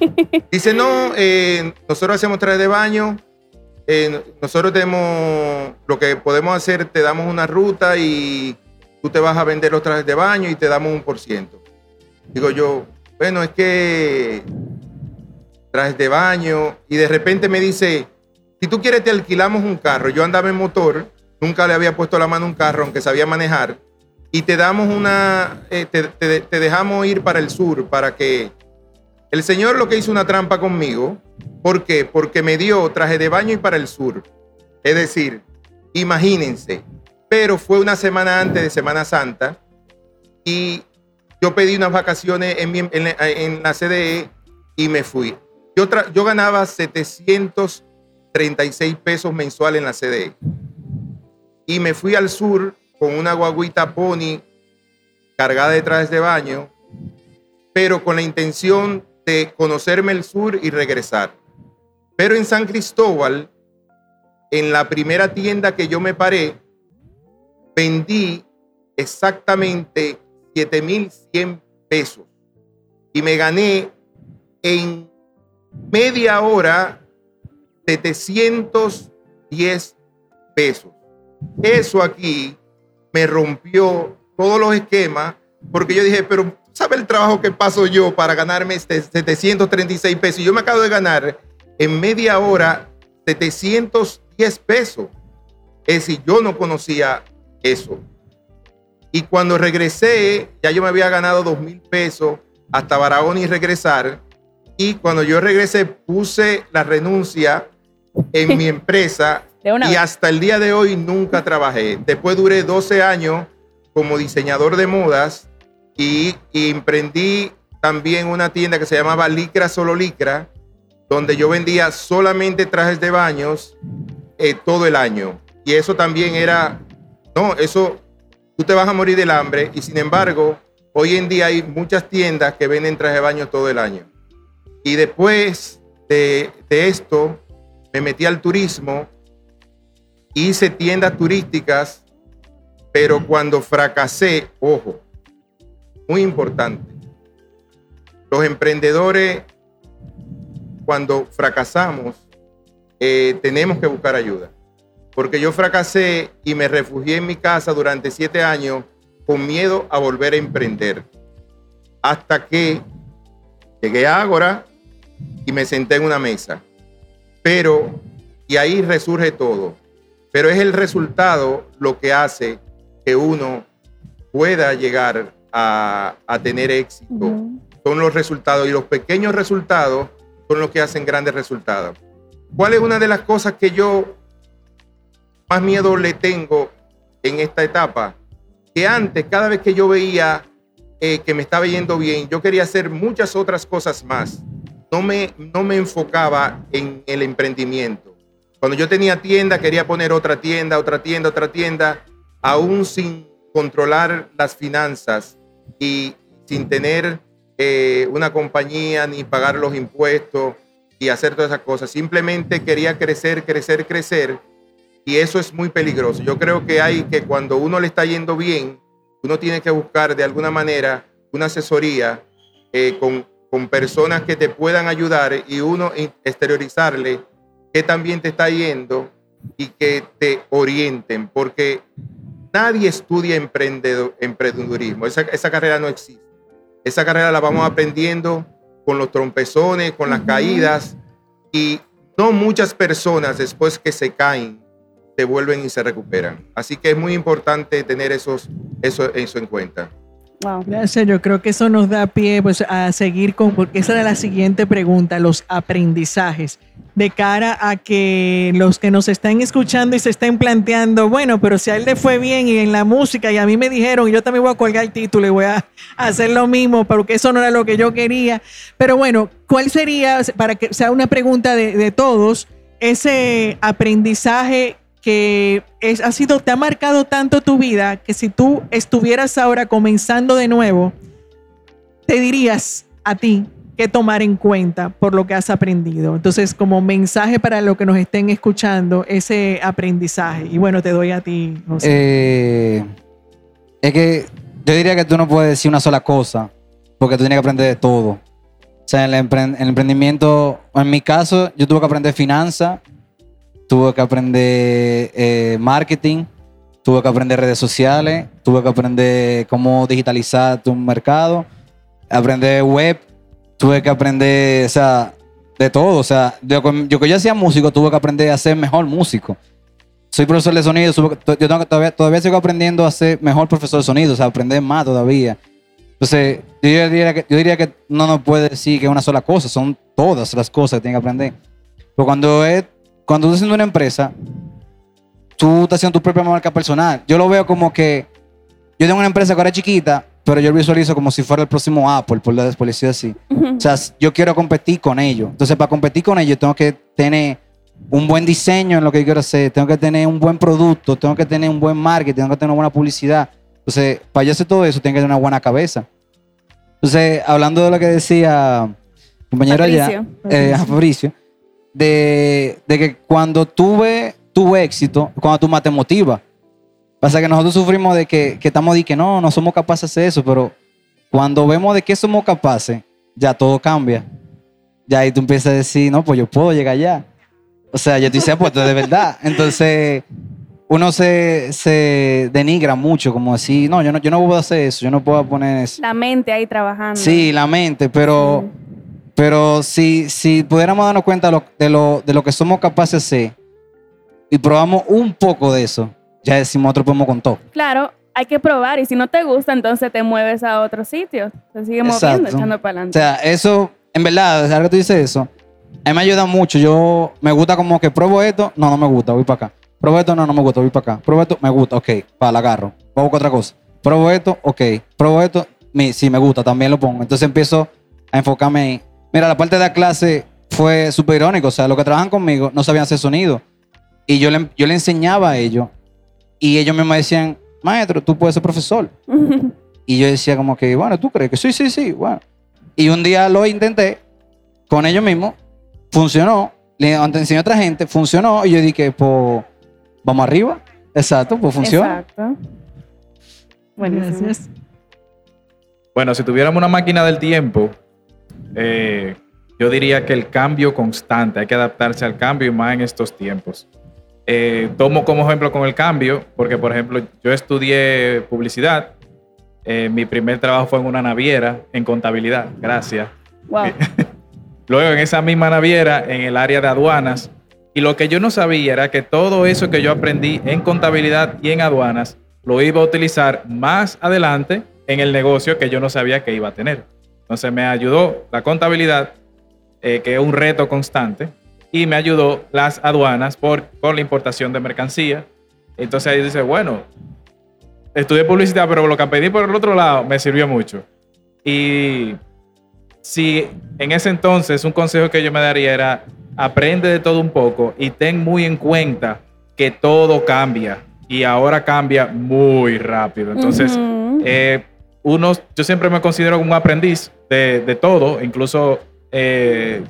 Dice, no, eh, nosotros hacemos trajes de baño, eh, nosotros tenemos, lo que podemos hacer, te damos una ruta y tú te vas a vender los trajes de baño y te damos un por ciento. Digo yo, bueno, es que trajes de baño y de repente me dice, si tú quieres te alquilamos un carro. Yo andaba en motor, nunca le había puesto la mano a un carro, aunque sabía manejar y te damos una, eh, te, dejamos ir para el sur para que el señor lo que hizo una trampa conmigo. ¿Por qué? Porque me dio traje de baño y para el sur. Es decir, imagínense, pero fue una semana antes de Semana Santa y yo pedí unas vacaciones en, mi- en la, en CDE y me fui. Yo, tra- yo ganaba 736 pesos mensuales en la CDE y me fui al sur con una guaguita pony cargada de trajes de baño, pero con la intención de conocerme el sur y regresar. Pero en San Cristóbal, en la primera tienda que yo me paré, vendí exactamente 7.100 pesos y me gané en media hora 710 pesos. Eso aquí me rompió todos los esquemas porque yo dije, pero ¿sabe el trabajo que paso yo para ganarme este 736 pesos? Y yo me acabo de ganar en media hora 710 pesos. Es decir, yo no conocía eso. Y cuando regresé, ya yo me había ganado dos mil pesos hasta Barahona y regresar. Y cuando yo regresé, puse la renuncia en mi empresa y hasta el día de hoy nunca trabajé. Después duré 12 años como diseñador de modas y, y emprendí también una tienda que se llamaba Licra Solo Licra, donde yo vendía solamente trajes de baños eh, todo el año. Y eso también era, no, eso, tú te vas a morir del hambre y sin embargo, hoy en día hay muchas tiendas que venden trajes de baño todo el año. Y después de, de esto, me metí al turismo, hice tiendas turísticas, pero cuando fracasé, ojo, muy importante, los emprendedores, cuando fracasamos, eh, tenemos que buscar ayuda. Porque yo fracasé y me refugié en mi casa durante siete años con miedo a volver a emprender. Hasta que llegué a Ágora y me senté en una mesa. Pero, y ahí resurge todo. Pero es el resultado lo que hace que uno pueda llegar a, a tener éxito. Son los resultados y los pequeños resultados son los que hacen grandes resultados. ¿Cuál es una de las cosas que yo más miedo le tengo en esta etapa? Que antes, cada vez que yo veía eh, que me estaba yendo bien, yo quería hacer muchas otras cosas más. No me, no me enfocaba en el emprendimiento. Cuando yo tenía tienda, quería poner otra tienda, otra tienda, otra tienda, aún sin controlar las finanzas y sin tener eh, una compañía ni pagar los impuestos y hacer todas esas cosas. Simplemente quería crecer, crecer, crecer y eso es muy peligroso. Yo creo que hay que cuando uno le está yendo bien, uno tiene que buscar de alguna manera una asesoría eh, con, con personas que te puedan ayudar y uno exteriorizarle que también te está yendo y que te orienten, porque nadie estudia emprendedurismo. Esa, esa carrera no existe. Esa carrera la vamos aprendiendo con los trompezones, con las caídas y no muchas personas después que se caen se vuelven y se recuperan. Así que es muy importante tener esos, eso, eso en cuenta. Wow. Gracias, yo creo que eso nos da pie pues, a seguir con, porque esa era la siguiente pregunta, los aprendizajes, de cara a que los que nos están escuchando y se estén planteando, bueno, pero si a él le fue bien y en la música y a mí me dijeron, yo también voy a colgar el título y voy a hacer lo mismo, porque eso no era lo que yo quería. Pero bueno, ¿cuál sería, para que sea una pregunta de, de todos, ese aprendizaje que es, ha sido, te ha marcado tanto tu vida que si tú estuvieras ahora comenzando de nuevo, te dirías a ti qué tomar en cuenta por lo que has aprendido. Entonces, como mensaje para los que nos estén escuchando, ese aprendizaje. Y bueno, te doy a ti, José. Eh, es que yo diría que tú no puedes decir una sola cosa, porque tú tienes que aprender de todo. O sea, empre- el emprendimiento, en mi caso, yo tuve que aprender finanzas, tuve que aprender eh, marketing, tuve que aprender redes sociales, tuve que aprender cómo digitalizar tu mercado, aprender web, tuve que aprender, o sea, de todo. O sea, yo, yo que yo hacía músico, tuve que aprender a ser mejor músico soy profesor de sonido, yo tengo todavía, todavía sigo aprendiendo a ser mejor profesor de sonido, o sea, aprender más todavía. Entonces, yo diría que, yo diría que no nos puede decir que es una sola cosa, son todas las cosas que tiene que aprender. Pero cuando, es, cuando tú estás haciendo una empresa, tú estás haciendo tu propia marca personal. Yo lo veo como que yo tengo una empresa que ahora es chiquita, pero yo lo visualizo como si fuera el próximo Apple, por, la- por decirlo así. O sea, yo quiero competir con ellos. Entonces, para competir con ellos, tengo que tener un buen diseño en lo que yo quiero hacer, tengo que tener un buen producto, tengo que tener un buen marketing, tengo que tener una buena publicidad. Entonces, para yo hacer todo eso, tengo que tener una buena cabeza. Entonces, hablando de lo que decía compañero allá, Patricio. eh, Fabricio, de, de que cuando tuve tuve éxito, cuando tu más te motiva. Pasa que nosotros sufrimos de que, que estamos de que no, no somos capaces de hacer eso, pero cuando vemos de que somos capaces, ya todo cambia. Ya ahí tú empiezas a decir, no, pues yo puedo llegar allá. O sea, ya tú dices, pues de verdad. Entonces, uno se, se denigra mucho, como decir, no yo, no, yo no puedo hacer eso, yo no puedo poner eso. La mente ahí trabajando. Sí, la mente, pero, pero si, si pudiéramos darnos cuenta de lo, de, lo, de lo que somos capaces de hacer y probamos un poco de eso, ya decimos otro podemos con todo. Claro, hay que probar y si no te gusta, entonces te mueves a otro sitio. Se sigue moviendo, echando para O adelante. sea, eso, en verdad, ahora que tú dices eso, a mí me ayuda mucho. Yo me gusta como que pruebo esto, no, no me gusta, voy para acá. Pruebo esto, no, no me gusta, voy para acá. Pruebo esto, me gusta, ok, para la agarro. Voy a buscar otra cosa. Pruebo esto, ok. Pruebo esto, mi, sí me gusta, también lo pongo. Entonces empiezo a enfocarme ahí. Mira, la parte de la clase fue súper irónico. O sea, los que trabajan conmigo no sabían hacer sonido. Y yo le, yo le enseñaba a ellos. Y ellos mismos decían, maestro, tú puedes ser profesor. Y yo decía como que, bueno, ¿tú crees que sí, sí, sí? Bueno. Y un día lo intenté con ellos mismos, funcionó, le enseñé a otra gente, funcionó, y yo dije, pues, vamos arriba. Exacto, pues funciona. Exacto. Buenísimo. Gracias. Bueno, si tuviéramos una máquina del tiempo, eh, yo diría que el cambio constante, hay que adaptarse al cambio y más en estos tiempos. Eh, tomo como ejemplo con el cambio, porque por ejemplo yo estudié publicidad, eh, mi primer trabajo fue en una naviera, en contabilidad, gracias. Wow. Luego en esa misma naviera, en el área de aduanas, y lo que yo no sabía era que todo eso que yo aprendí en contabilidad y en aduanas, lo iba a utilizar más adelante en el negocio que yo no sabía que iba a tener. Entonces me ayudó la contabilidad, eh, que es un reto constante, y me ayudó las aduanas por, por la importación de mercancía. Entonces ahí dice, bueno, estudié publicidad, pero lo que pedí por el otro lado me sirvió mucho. Y si en ese entonces un consejo que yo me daría era aprende de todo un poco y ten muy en cuenta que todo cambia y ahora cambia muy rápido. Entonces, Ujú. eh, uno, yo siempre me considero un aprendiz de, de todo, incluso eh,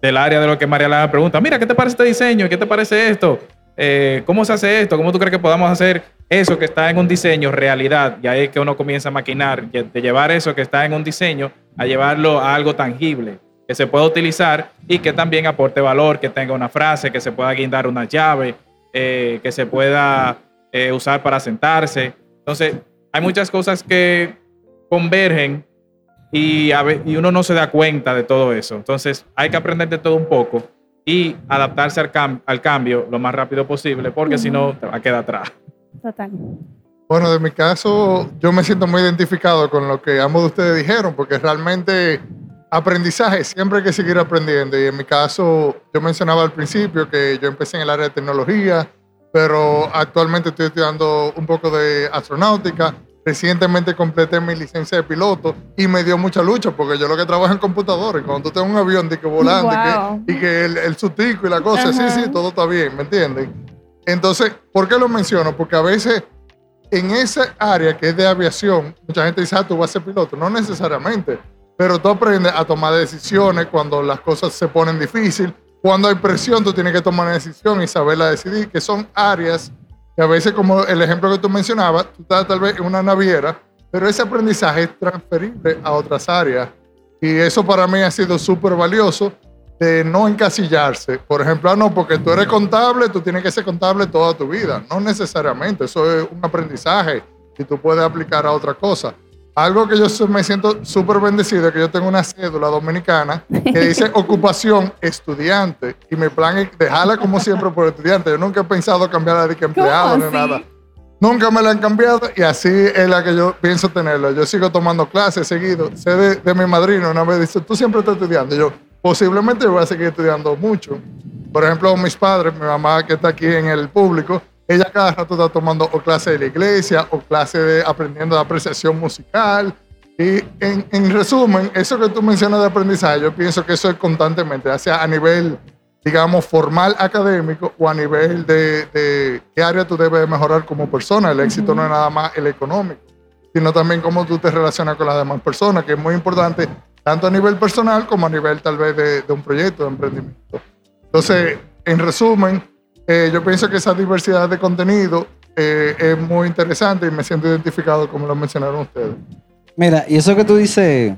del área de lo que María Lara pregunta, mira, ¿qué te parece este diseño? ¿Qué te parece esto? Eh, ¿Cómo se hace esto? ¿Cómo tú crees que podamos hacer eso que está en un diseño realidad? Y ahí es que uno comienza a maquinar, de llevar eso que está en un diseño a llevarlo a algo tangible, que se pueda utilizar y que también aporte valor, que tenga una frase, que se pueda guindar una llave, eh, que se pueda eh, usar para sentarse. Entonces, hay muchas cosas que convergen y, a ve- y uno no se da cuenta de todo eso. Entonces, hay que aprender de todo un poco y adaptarse al, cam- al cambio lo más rápido posible, porque si no, te va a quedar atrás. Total. Bueno, de mi caso, yo me siento muy identificado con lo que ambos de ustedes dijeron, porque realmente aprendizaje, siempre hay que seguir aprendiendo. Y en mi caso, yo mencionaba al principio que yo empecé en el área de tecnología, pero actualmente estoy estudiando un poco de astronáutica. Recientemente completé mi licencia de piloto y me dio mucha lucha porque yo lo que trabajo en computadores, cuando tú tienes un avión de que volando y que- y que el, el sustico y la cosa, Ajá. sí, sí, todo está bien, ¿me entienden? Entonces, ¿por qué lo menciono? Porque a veces en esa área que es de aviación, mucha gente dice, ah, tú vas a ser piloto. No necesariamente, pero tú aprendes a tomar decisiones cuando las cosas se ponen difíciles. Cuando hay presión, tú tienes que tomar una decisión y saberla decidir, que son áreas que a veces, como el ejemplo que tú mencionabas, tú estás tal vez en una naviera, pero ese aprendizaje es transferible a otras áreas. Y eso para mí ha sido súper valioso de no encasillarse. Por ejemplo, ah, no, porque tú eres contable, tú tienes que ser contable toda tu vida. No necesariamente, eso es un aprendizaje y tú puedes aplicar a otra cosa. Algo que yo me siento súper bendecido es que yo tengo una cédula dominicana que dice ocupación estudiante y mi plan es dejarla como siempre por estudiante. Yo nunca he pensado cambiarla de que empleado ni nada. Nunca me la han cambiado y así es la que yo pienso tenerla. Yo sigo tomando clases seguido. Sé de, de mi madrina, una vez dice, tú siempre estás estudiando. Y yo, posiblemente voy a seguir estudiando mucho. Por ejemplo, mis padres, mi mamá que está aquí en el público, ella cada rato está tomando o clase de la iglesia o clase de aprendiendo de apreciación musical. Y en, en resumen, eso que tú mencionas de aprendizaje, yo pienso que eso es constantemente, ya sea a nivel digamos, formal académico o a nivel de, de qué área tú debes mejorar como persona. El éxito no es nada más el económico, sino también cómo tú te relacionas con las demás personas, que es muy importante tanto a nivel personal como a nivel tal vez de, de un proyecto de emprendimiento. Entonces, en resumen, eh, yo pienso que esa diversidad de contenido eh, es muy interesante y me siento identificado como lo mencionaron ustedes. Mira, y eso que tú dices,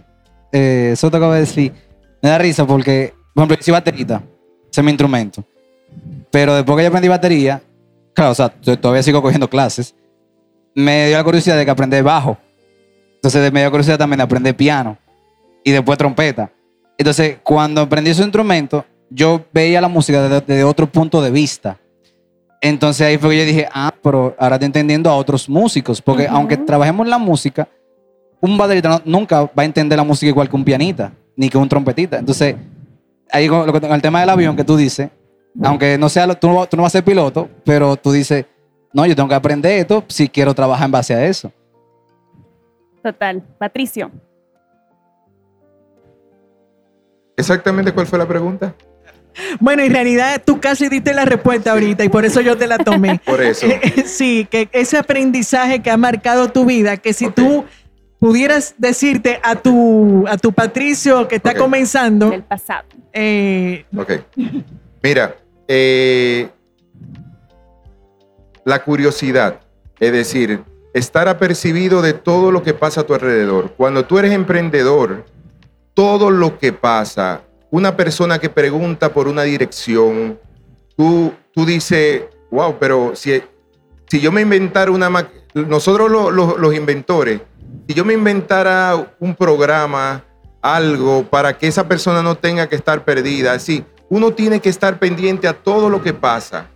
eh, eso te acabo de decir, me da risa porque, por ejemplo, yo soy baterista, ese es mi instrumento. Pero después que yo aprendí batería, claro, o sea, todavía sigo cogiendo clases, me dio la curiosidad de que aprender bajo. Entonces me dio curiosidad también de aprender piano y después trompeta. Entonces, cuando aprendí esos instrumentos, yo veía la música desde, otro punto de vista. Entonces ahí fue que yo dije, ah, pero ahora estoy entendiendo a otros músicos, porque aunque trabajemos en la música, un baterista no- nunca va a entender la música igual que un pianista, ni que un trompetista. Entonces, ahí con, lo que- con el tema del avión que tú dices, aunque no sea, lo- tú, no, tú no vas a ser piloto, pero tú dices, no, yo tengo que aprender esto si quiero trabajar en base a eso. Total. Patricio. Exactamente cuál fue la pregunta. Bueno, en realidad tú casi diste la respuesta ahorita y por eso yo te la tomé. Por eso. sí, que ese aprendizaje que ha marcado tu vida, que si tú pudieras decirte a tu, a tu Patricio que está comenzando, Del pasado. eh, Ok. Mira, eh, la curiosidad, es decir, estar apercibido de todo lo que pasa a tu alrededor. Cuando tú eres emprendedor, todo lo que pasa, una persona que pregunta por una dirección, tú, tú dices, wow, pero si, si yo me inventara una máquina, nosotros lo- lo- los inventores, si yo me inventara un programa, algo para que esa persona no tenga que estar perdida, sí, uno tiene que estar pendiente a todo lo que pasa,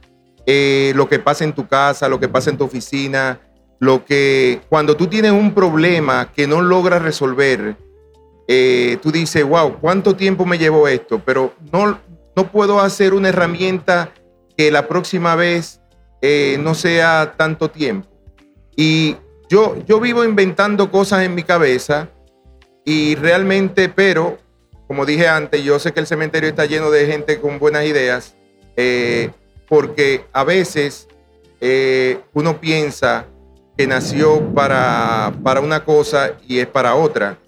Eh, lo que pasa en tu casa, lo que pasa en tu oficina, lo que cuando tú tienes un problema que no logras resolver, eh, tú dices, wow, ¿cuánto tiempo me llevó esto? Pero no, no puedo hacer una herramienta que la próxima vez eh, no sea tanto tiempo. Y yo, yo vivo inventando cosas en mi cabeza y realmente, pero, como dije antes, yo sé que el cementerio está lleno de gente con buenas ideas, eh, porque a veces uno piensa que nació para, para una cosa y es para otra.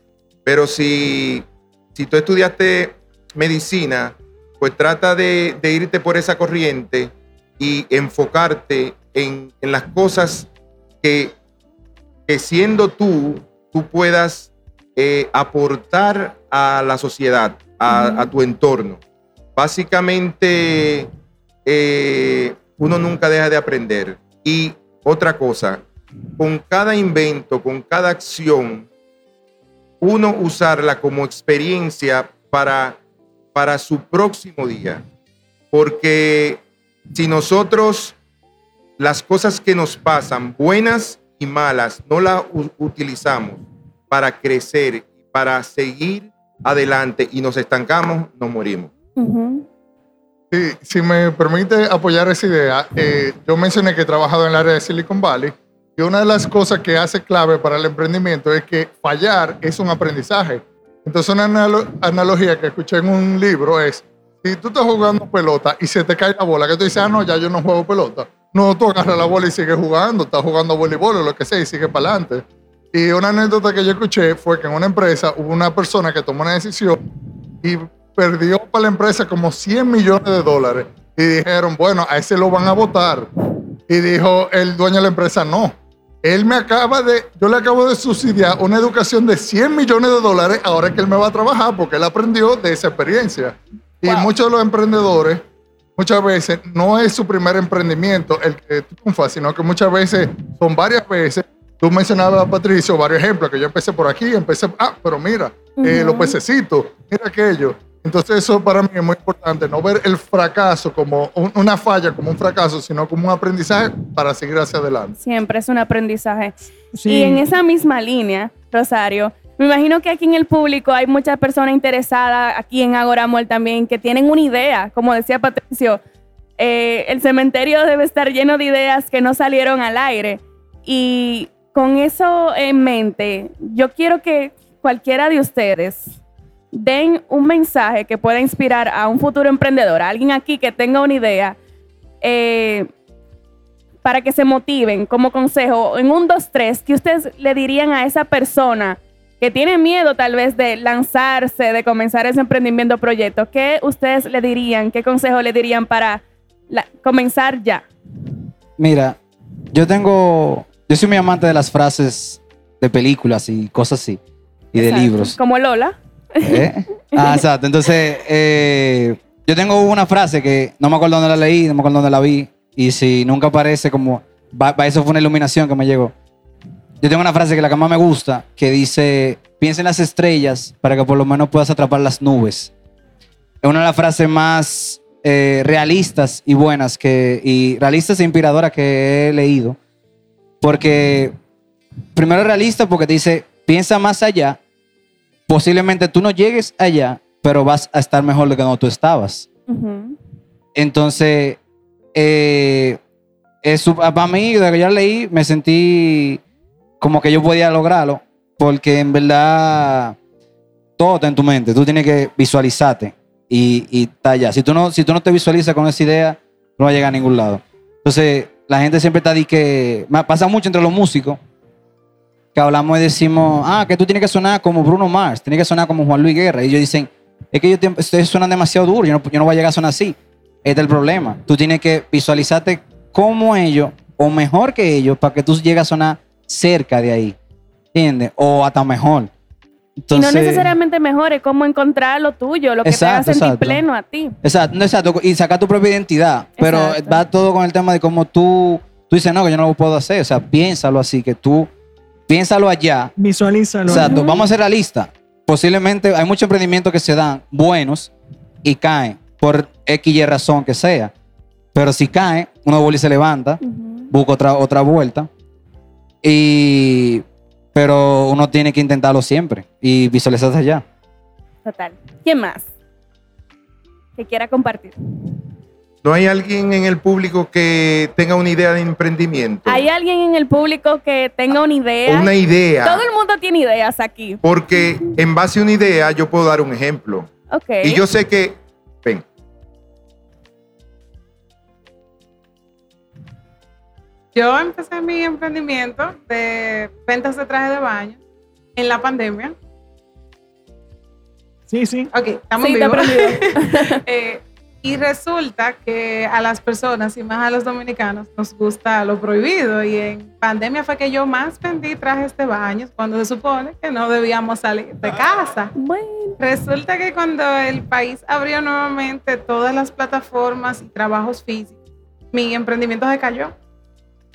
Pero si, si tú estudiaste medicina, pues trata de, de irte por esa corriente y enfocarte en, en las cosas que, que siendo tú, tú puedas eh, aportar a la sociedad, a, a tu entorno. Básicamente, eh, uno nunca deja de aprender. Y otra cosa, con cada invento, con cada acción, uno usarla como experiencia para, para su próximo día. Porque si nosotros las cosas que nos pasan, buenas y malas, no las utilizamos para crecer, para seguir adelante y nos estancamos, nos morimos. Sí, si me permite apoyar esa idea, eh, yo mencioné que he trabajado en el área de Silicon Valley y una de las cosas que hace clave para el emprendimiento es que fallar es un aprendizaje. Entonces una analo- analogía que escuché en un libro es, si tú estás jugando pelota y se te cae la bola, que tú dices, ah, no, ya yo no juego pelota. No, tú agarras la bola y sigues jugando, estás jugando voleibol o lo que sea y sigues para adelante. Y una anécdota que yo escuché fue que en una empresa hubo una persona que tomó una decisión y perdió para la empresa como 100 millones de dólares. Y dijeron, bueno, a ese lo van a votar. Y dijo el dueño de la empresa, no. Él me acaba de, yo le acabo de subsidiar una educación de 100 millones de dólares ahora que él me va a trabajar porque él aprendió de esa experiencia. Y muchos de los emprendedores, muchas veces, no es su primer emprendimiento el que triunfa, sino que muchas veces son varias veces. Tú mencionabas, Patricio, varios ejemplos, que yo empecé por aquí, empecé, ah, pero mira, eh, los pececitos, mira aquello. Entonces eso para mí es muy importante, no ver el fracaso como un- una falla, como un fracaso, sino como un aprendizaje para seguir hacia adelante. Siempre es un aprendizaje. Sí. Y en esa misma línea, Rosario, me imagino que aquí en el público hay muchas personas interesadas, aquí en Agoramol también, que tienen una idea, como decía Patricio, eh, el cementerio debe estar lleno de ideas que no salieron al aire. Y con eso en mente, yo quiero que cualquiera de ustedes den un mensaje que pueda inspirar a un futuro emprendedor, a alguien aquí que tenga una idea, eh, para que se motiven como consejo, en un 2, 3, que ustedes le dirían a esa persona que tiene miedo tal vez de lanzarse, de comenzar ese emprendimiento proyecto, ¿qué ustedes le dirían, qué consejo le dirían para la- comenzar ya? Mira, yo tengo. Yo soy muy amante de las frases de películas y cosas así. Y de libros. Como Lola. ¿Eh? Ah, exacto. Entonces, eh, yo tengo una frase que no me acuerdo dónde la leí, no me acuerdo dónde la vi. Y si nunca aparece como. va- va- eso fue una iluminación que me llegó. Yo tengo una frase que la que más me gusta, que dice: piensa en las estrellas para que por lo menos puedas atrapar las nubes. Es una de las frases más eh, realistas y buenas que, y realistas e inspiradoras que he leído. Porque, primero realista porque te dice, piensa más allá. Posiblemente tú no llegues allá, pero vas a estar mejor de que donde tú estabas. Entonces, eh, eso, para mí, desde que yo leí, me sentí como que yo podía lograrlo, porque en verdad todo está en tu mente. Tú tienes que visualizarte y, y está allá. Si tú, no, si tú no te visualizas con esa idea, no va a llegar a ningún lado. Entonces, la gente siempre está ahí que. Pasa mucho entre los músicos que hablamos y decimos, ah, que tú tienes que sonar como Bruno Mars, tienes que sonar como Juan Luis Guerra. Y ellos dicen, es que ellos ustedes suenan demasiado duro, yo no, yo no voy a llegar a sonar así. Este es el problema. Tú tienes que visualizarte como ellos o mejor que ellos para que tú llegues a sonar cerca de ahí. ¿Entiendes? O hasta mejor. y Entonces, no necesariamente mejor, es como encontrar lo tuyo, lo que te haga sentir exacto. pleno a ti. Exacto, exacto, y sacar tu propia identidad. Pero Exacto. va todo con el tema de cómo tú, tú dices, no, que yo no lo puedo hacer. O sea, piénsalo así, que tú, piénsalo allá. Visualízalo. Exacto, vamos a ser realistas. Posiblemente hay muchos emprendimientos que se dan buenos y caen por X y razón que sea. Pero si cae, uno vuelve y se levanta, busca otra, otra vuelta. Y, pero uno tiene que intentarlo siempre y visualizarse allá. Total. ¿Quién más? Que quiera compartir. ¿No hay alguien en el público que tenga una idea de emprendimiento? ¿Hay alguien en el público que tenga una idea? Una idea. Todo el mundo tiene ideas aquí. Porque en base a una idea yo puedo dar un ejemplo. Ok. Y yo sé que, ven, Yo empecé mi emprendimiento de ventas de trajes de baño en la pandemia. Sí, sí. Ok, estamos Sí, en te vivo. aprendido. Eh, y resulta que a las personas y más a los dominicanos nos gusta lo prohibido. Y en pandemia fue que yo más vendí trajes de baño cuando se supone que no debíamos salir de casa. Bueno, Resulta que cuando el país abrió nuevamente todas las plataformas y trabajos físicos, mi emprendimiento se cayó.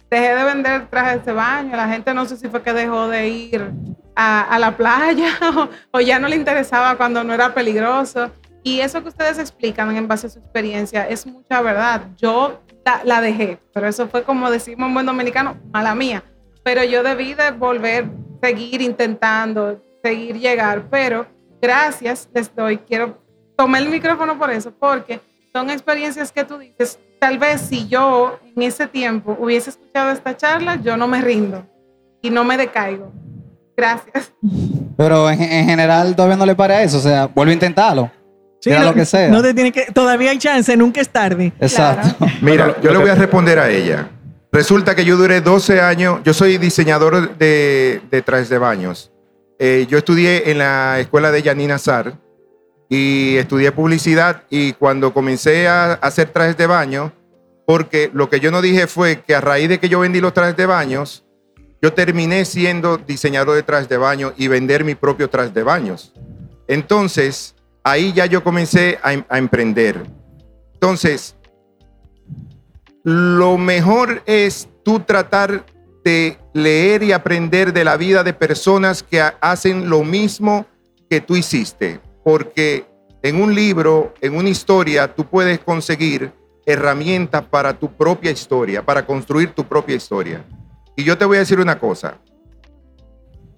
Dejé de vender trajes de baño, la gente no sé si fue que dejó de ir a, a la playa o, o ya no le interesaba cuando no era peligroso. Y eso que ustedes explican en base a su experiencia es mucha verdad. Yo la, dejé, pero eso fue como decimos en buen dominicano, mala mía. Pero yo debí de volver, seguir intentando, seguir llegar, pero gracias les doy. Quiero tomar el micrófono por eso, porque son experiencias que tú dices, tal vez si yo en ese tiempo hubiese escuchado esta charla, yo no me rindo y no me decaigo. Gracias. Pero en, en general todavía no le para eso. O sea, vuelve a intentarlo. Sí, Sea no, lo que sea. no te tiene que, todavía hay chance, nunca es tarde. Exacto. mira, yo le voy a responder a ella. Resulta que yo duré 12 años, yo soy diseñador de, de trajes de baños. Eh, yo estudié en la escuela de Yanina Sar y estudié publicidad y cuando comencé a hacer trajes de baño, porque lo que yo no dije fue que a raíz de que yo vendí los trajes de baños, yo terminé siendo diseñador de trajes de baño y vender mi propio traje de baños. Entonces, ahí ya yo comencé a, em- a emprender. Entonces, lo mejor es tú tratar de leer y aprender de la vida de personas que ha- hacen lo mismo que tú hiciste, porque en un libro, en una historia, tú puedes conseguir herramientas para tu propia historia, para construir tu propia historia. Y yo te voy a decir una cosa.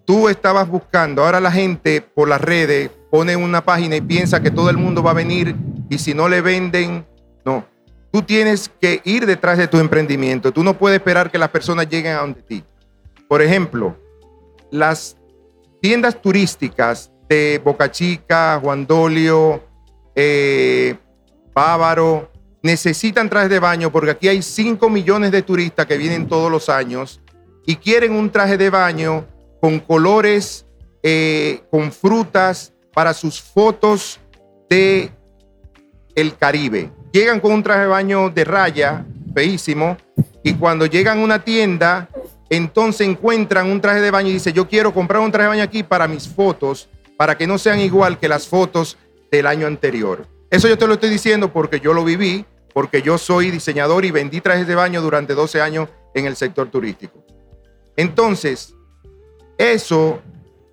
Tú estabas buscando, ahora la gente por las redes pone una página y piensa que todo el mundo va a venir y si no le venden, no. Tú tienes que ir detrás de tu emprendimiento. Tú no puedes esperar que las personas lleguen a donde ti. Por ejemplo, las tiendas turísticas de Boca Chica, Juan Dolio, eh, Bávaro, necesitan trajes de baño porque aquí hay 5 millones de turistas que vienen todos los años y quieren un traje de baño con colores eh, con frutas para sus fotos de el Caribe. Llegan con un traje de baño de raya, feísimo, y cuando llegan a una tienda, entonces encuentran un traje de baño y dice, yo quiero comprar un traje de baño aquí para mis fotos, para que no sean igual que las fotos del año anterior. Eso yo te lo estoy diciendo porque yo lo viví, porque yo soy diseñador y vendí trajes de baño durante 12 años en el sector turístico. Entonces, eso,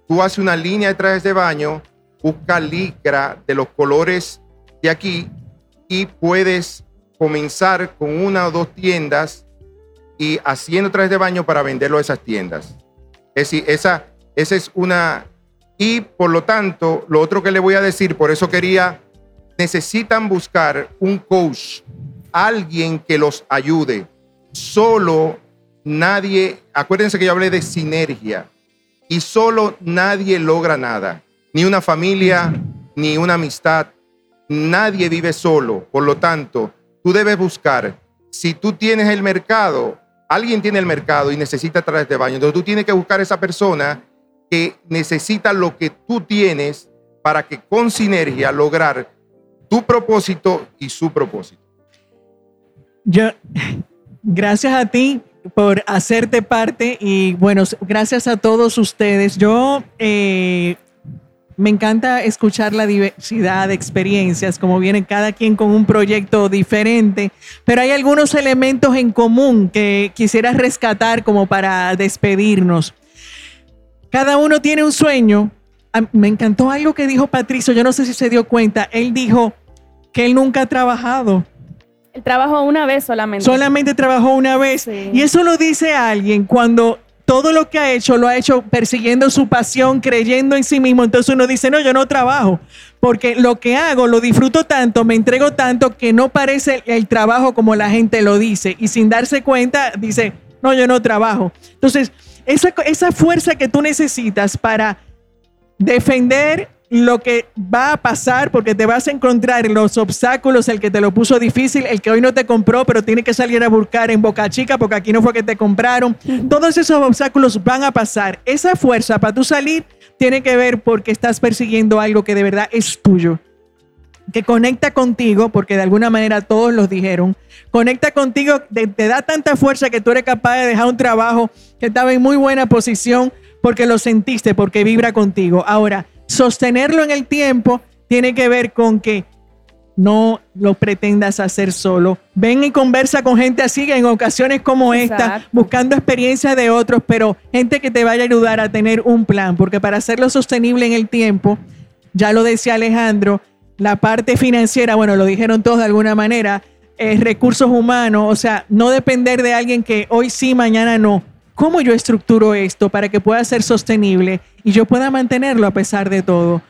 tú haces una línea de trajes de baño, busca licra de los colores de aquí y puedes comenzar con una o dos tiendas y haciendo trajes de baño para venderlo a esas tiendas. Es decir, esa, esa es una... Y por lo tanto, lo otro que le voy a decir, por eso quería, necesitan buscar un coach, alguien que los ayude. Solo nadie, acuérdense que yo hablé de sinergia, y solo nadie logra nada, ni una familia, ni una amistad, nadie vive solo. Por lo tanto, tú debes buscar, si tú tienes el mercado, alguien tiene el mercado y necesita trajes de baño, entonces tú tienes que buscar a esa persona que necesita lo que tú tienes para que con sinergia lograr tu propósito y su propósito. Yo, gracias a ti por hacerte parte y bueno, gracias a todos ustedes. Yo eh, me encanta escuchar la diversidad de experiencias, como viene cada quien con un proyecto diferente, pero hay algunos elementos en común que quisiera rescatar como para despedirnos. Cada uno tiene un sueño. Me encantó algo que dijo Patricio, yo no sé si se dio cuenta, él dijo que él nunca ha trabajado. Él trabajó una vez solamente. Solamente trabajó una vez. Sí. Y eso lo dice alguien cuando todo lo que ha hecho lo ha hecho persiguiendo su pasión, creyendo en sí mismo. Entonces uno dice, no, yo no trabajo, porque lo que hago lo disfruto tanto, me entrego tanto que no parece el, el trabajo como la gente lo dice. Y sin darse cuenta, dice, no, yo no trabajo. Entonces, esa, esa fuerza que tú necesitas para defender lo que va a pasar porque te vas a encontrar en los obstáculos, el que te lo puso difícil, el que hoy no te compró, pero tiene que salir a buscar en Boca Chica porque aquí no fue que te compraron. Todos esos obstáculos van a pasar. Esa fuerza para tú salir tiene que ver porque estás persiguiendo algo que de verdad es tuyo que conecta contigo, porque de alguna manera todos los dijeron, conecta contigo, te, te, da tanta fuerza que tú eres capaz de dejar un trabajo que estaba en muy buena posición porque lo sentiste, porque vibra contigo. Ahora, sostenerlo en el tiempo tiene que ver con que no lo pretendas hacer solo. Ven y conversa con gente así en ocasiones como esta, buscando experiencia de otros, pero gente que te vaya a ayudar a tener un plan, porque para hacerlo sostenible en el tiempo, ya lo decía Alejandro, la parte financiera, bueno, lo dijeron todos de alguna manera, eh, recursos humanos, o sea, no depender de alguien que hoy sí, mañana no. ¿Cómo yo estructuro esto para que pueda ser sostenible y yo pueda mantenerlo a pesar de todo?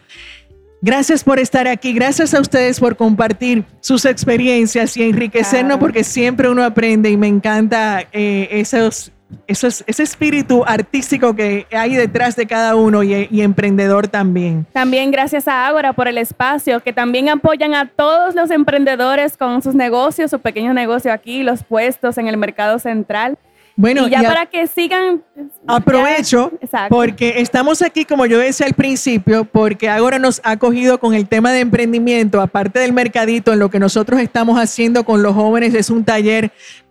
Gracias por estar aquí, gracias a ustedes por compartir sus experiencias y enriquecernos Claro. porque siempre uno aprende y me encanta eh, esos, esos, ese espíritu artístico que hay detrás de cada uno y, y emprendedor también. También gracias a Ágora por el espacio, que también apoyan a todos los emprendedores con sus negocios, su pequeño negocio aquí, los puestos en el mercado central. Bueno, y ya y para que sigan. Aprovecho ya- porque estamos aquí, como yo decía al principio, porque ahora nos ha cogido con el tema de emprendimiento, aparte del mercadito, en lo que nosotros estamos haciendo con los jóvenes es un taller,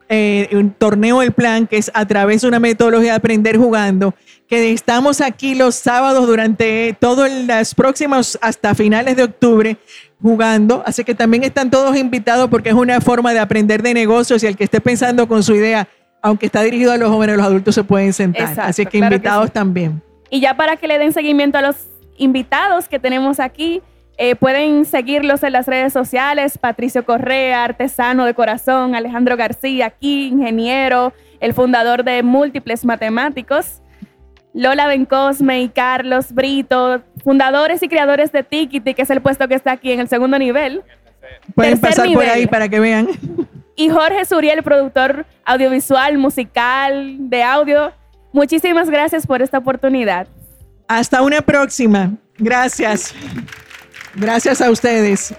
eh, un torneo El Plan, que es a través de una metodología de aprender jugando, que estamos aquí los sábados durante todos los próximos, hasta finales de octubre, jugando. Así que también están todos invitados porque es una forma de aprender de negocios y el que esté pensando con su idea, aunque está dirigido a los jóvenes, los adultos se pueden sentar. Exacto, Así que claro que invitados sí. también. Y ya para que le den seguimiento a los invitados que tenemos aquí, eh, pueden seguirlos en las redes sociales, Patricio Correa, artesano de corazón, Alejandro García, aquí, ingeniero, el fundador de Múltiples Matemáticos, Lola Bencosme y Carlos Brito, fundadores y creadores de Tikiti, que es el puesto que está aquí en el segundo nivel, Pueden Tercer pasar por ahí para que vean. Y Jorge Suriel, productor audiovisual, musical, de audio. Muchísimas gracias por esta oportunidad. Hasta una próxima. Gracias. Gracias a ustedes.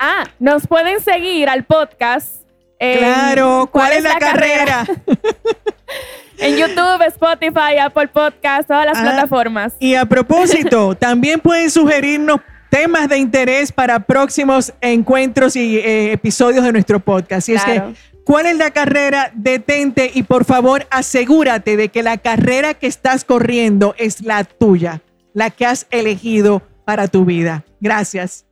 Ah, nos pueden seguir al podcast. Claro, ¿cuál, es la, carrera? En YouTube, Spotify, Apple Podcast, todas las Ah, plataformas. Y a propósito, también pueden sugerirnos temas de interés para próximos encuentros y eh, episodios de nuestro podcast. Y es que, ¿cuál es la carrera? Detente y por favor asegúrate de que la carrera que estás corriendo es la tuya, la que has elegido para tu vida. Gracias.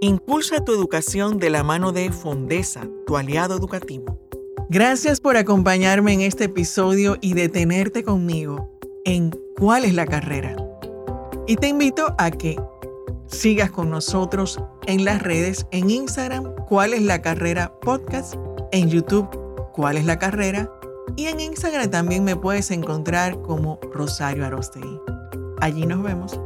Impulsa tu educación de la mano de Fondesa, tu aliado educativo. Gracias por acompañarme en este episodio y detenerte conmigo en cuál es la carrera. Y te invito a que sigas con nosotros en las redes, en Instagram, cuál es la carrera podcast, en YouTube, cuál es la carrera, y en Instagram también me puedes encontrar como Rosario Arostegui. Allí nos vemos.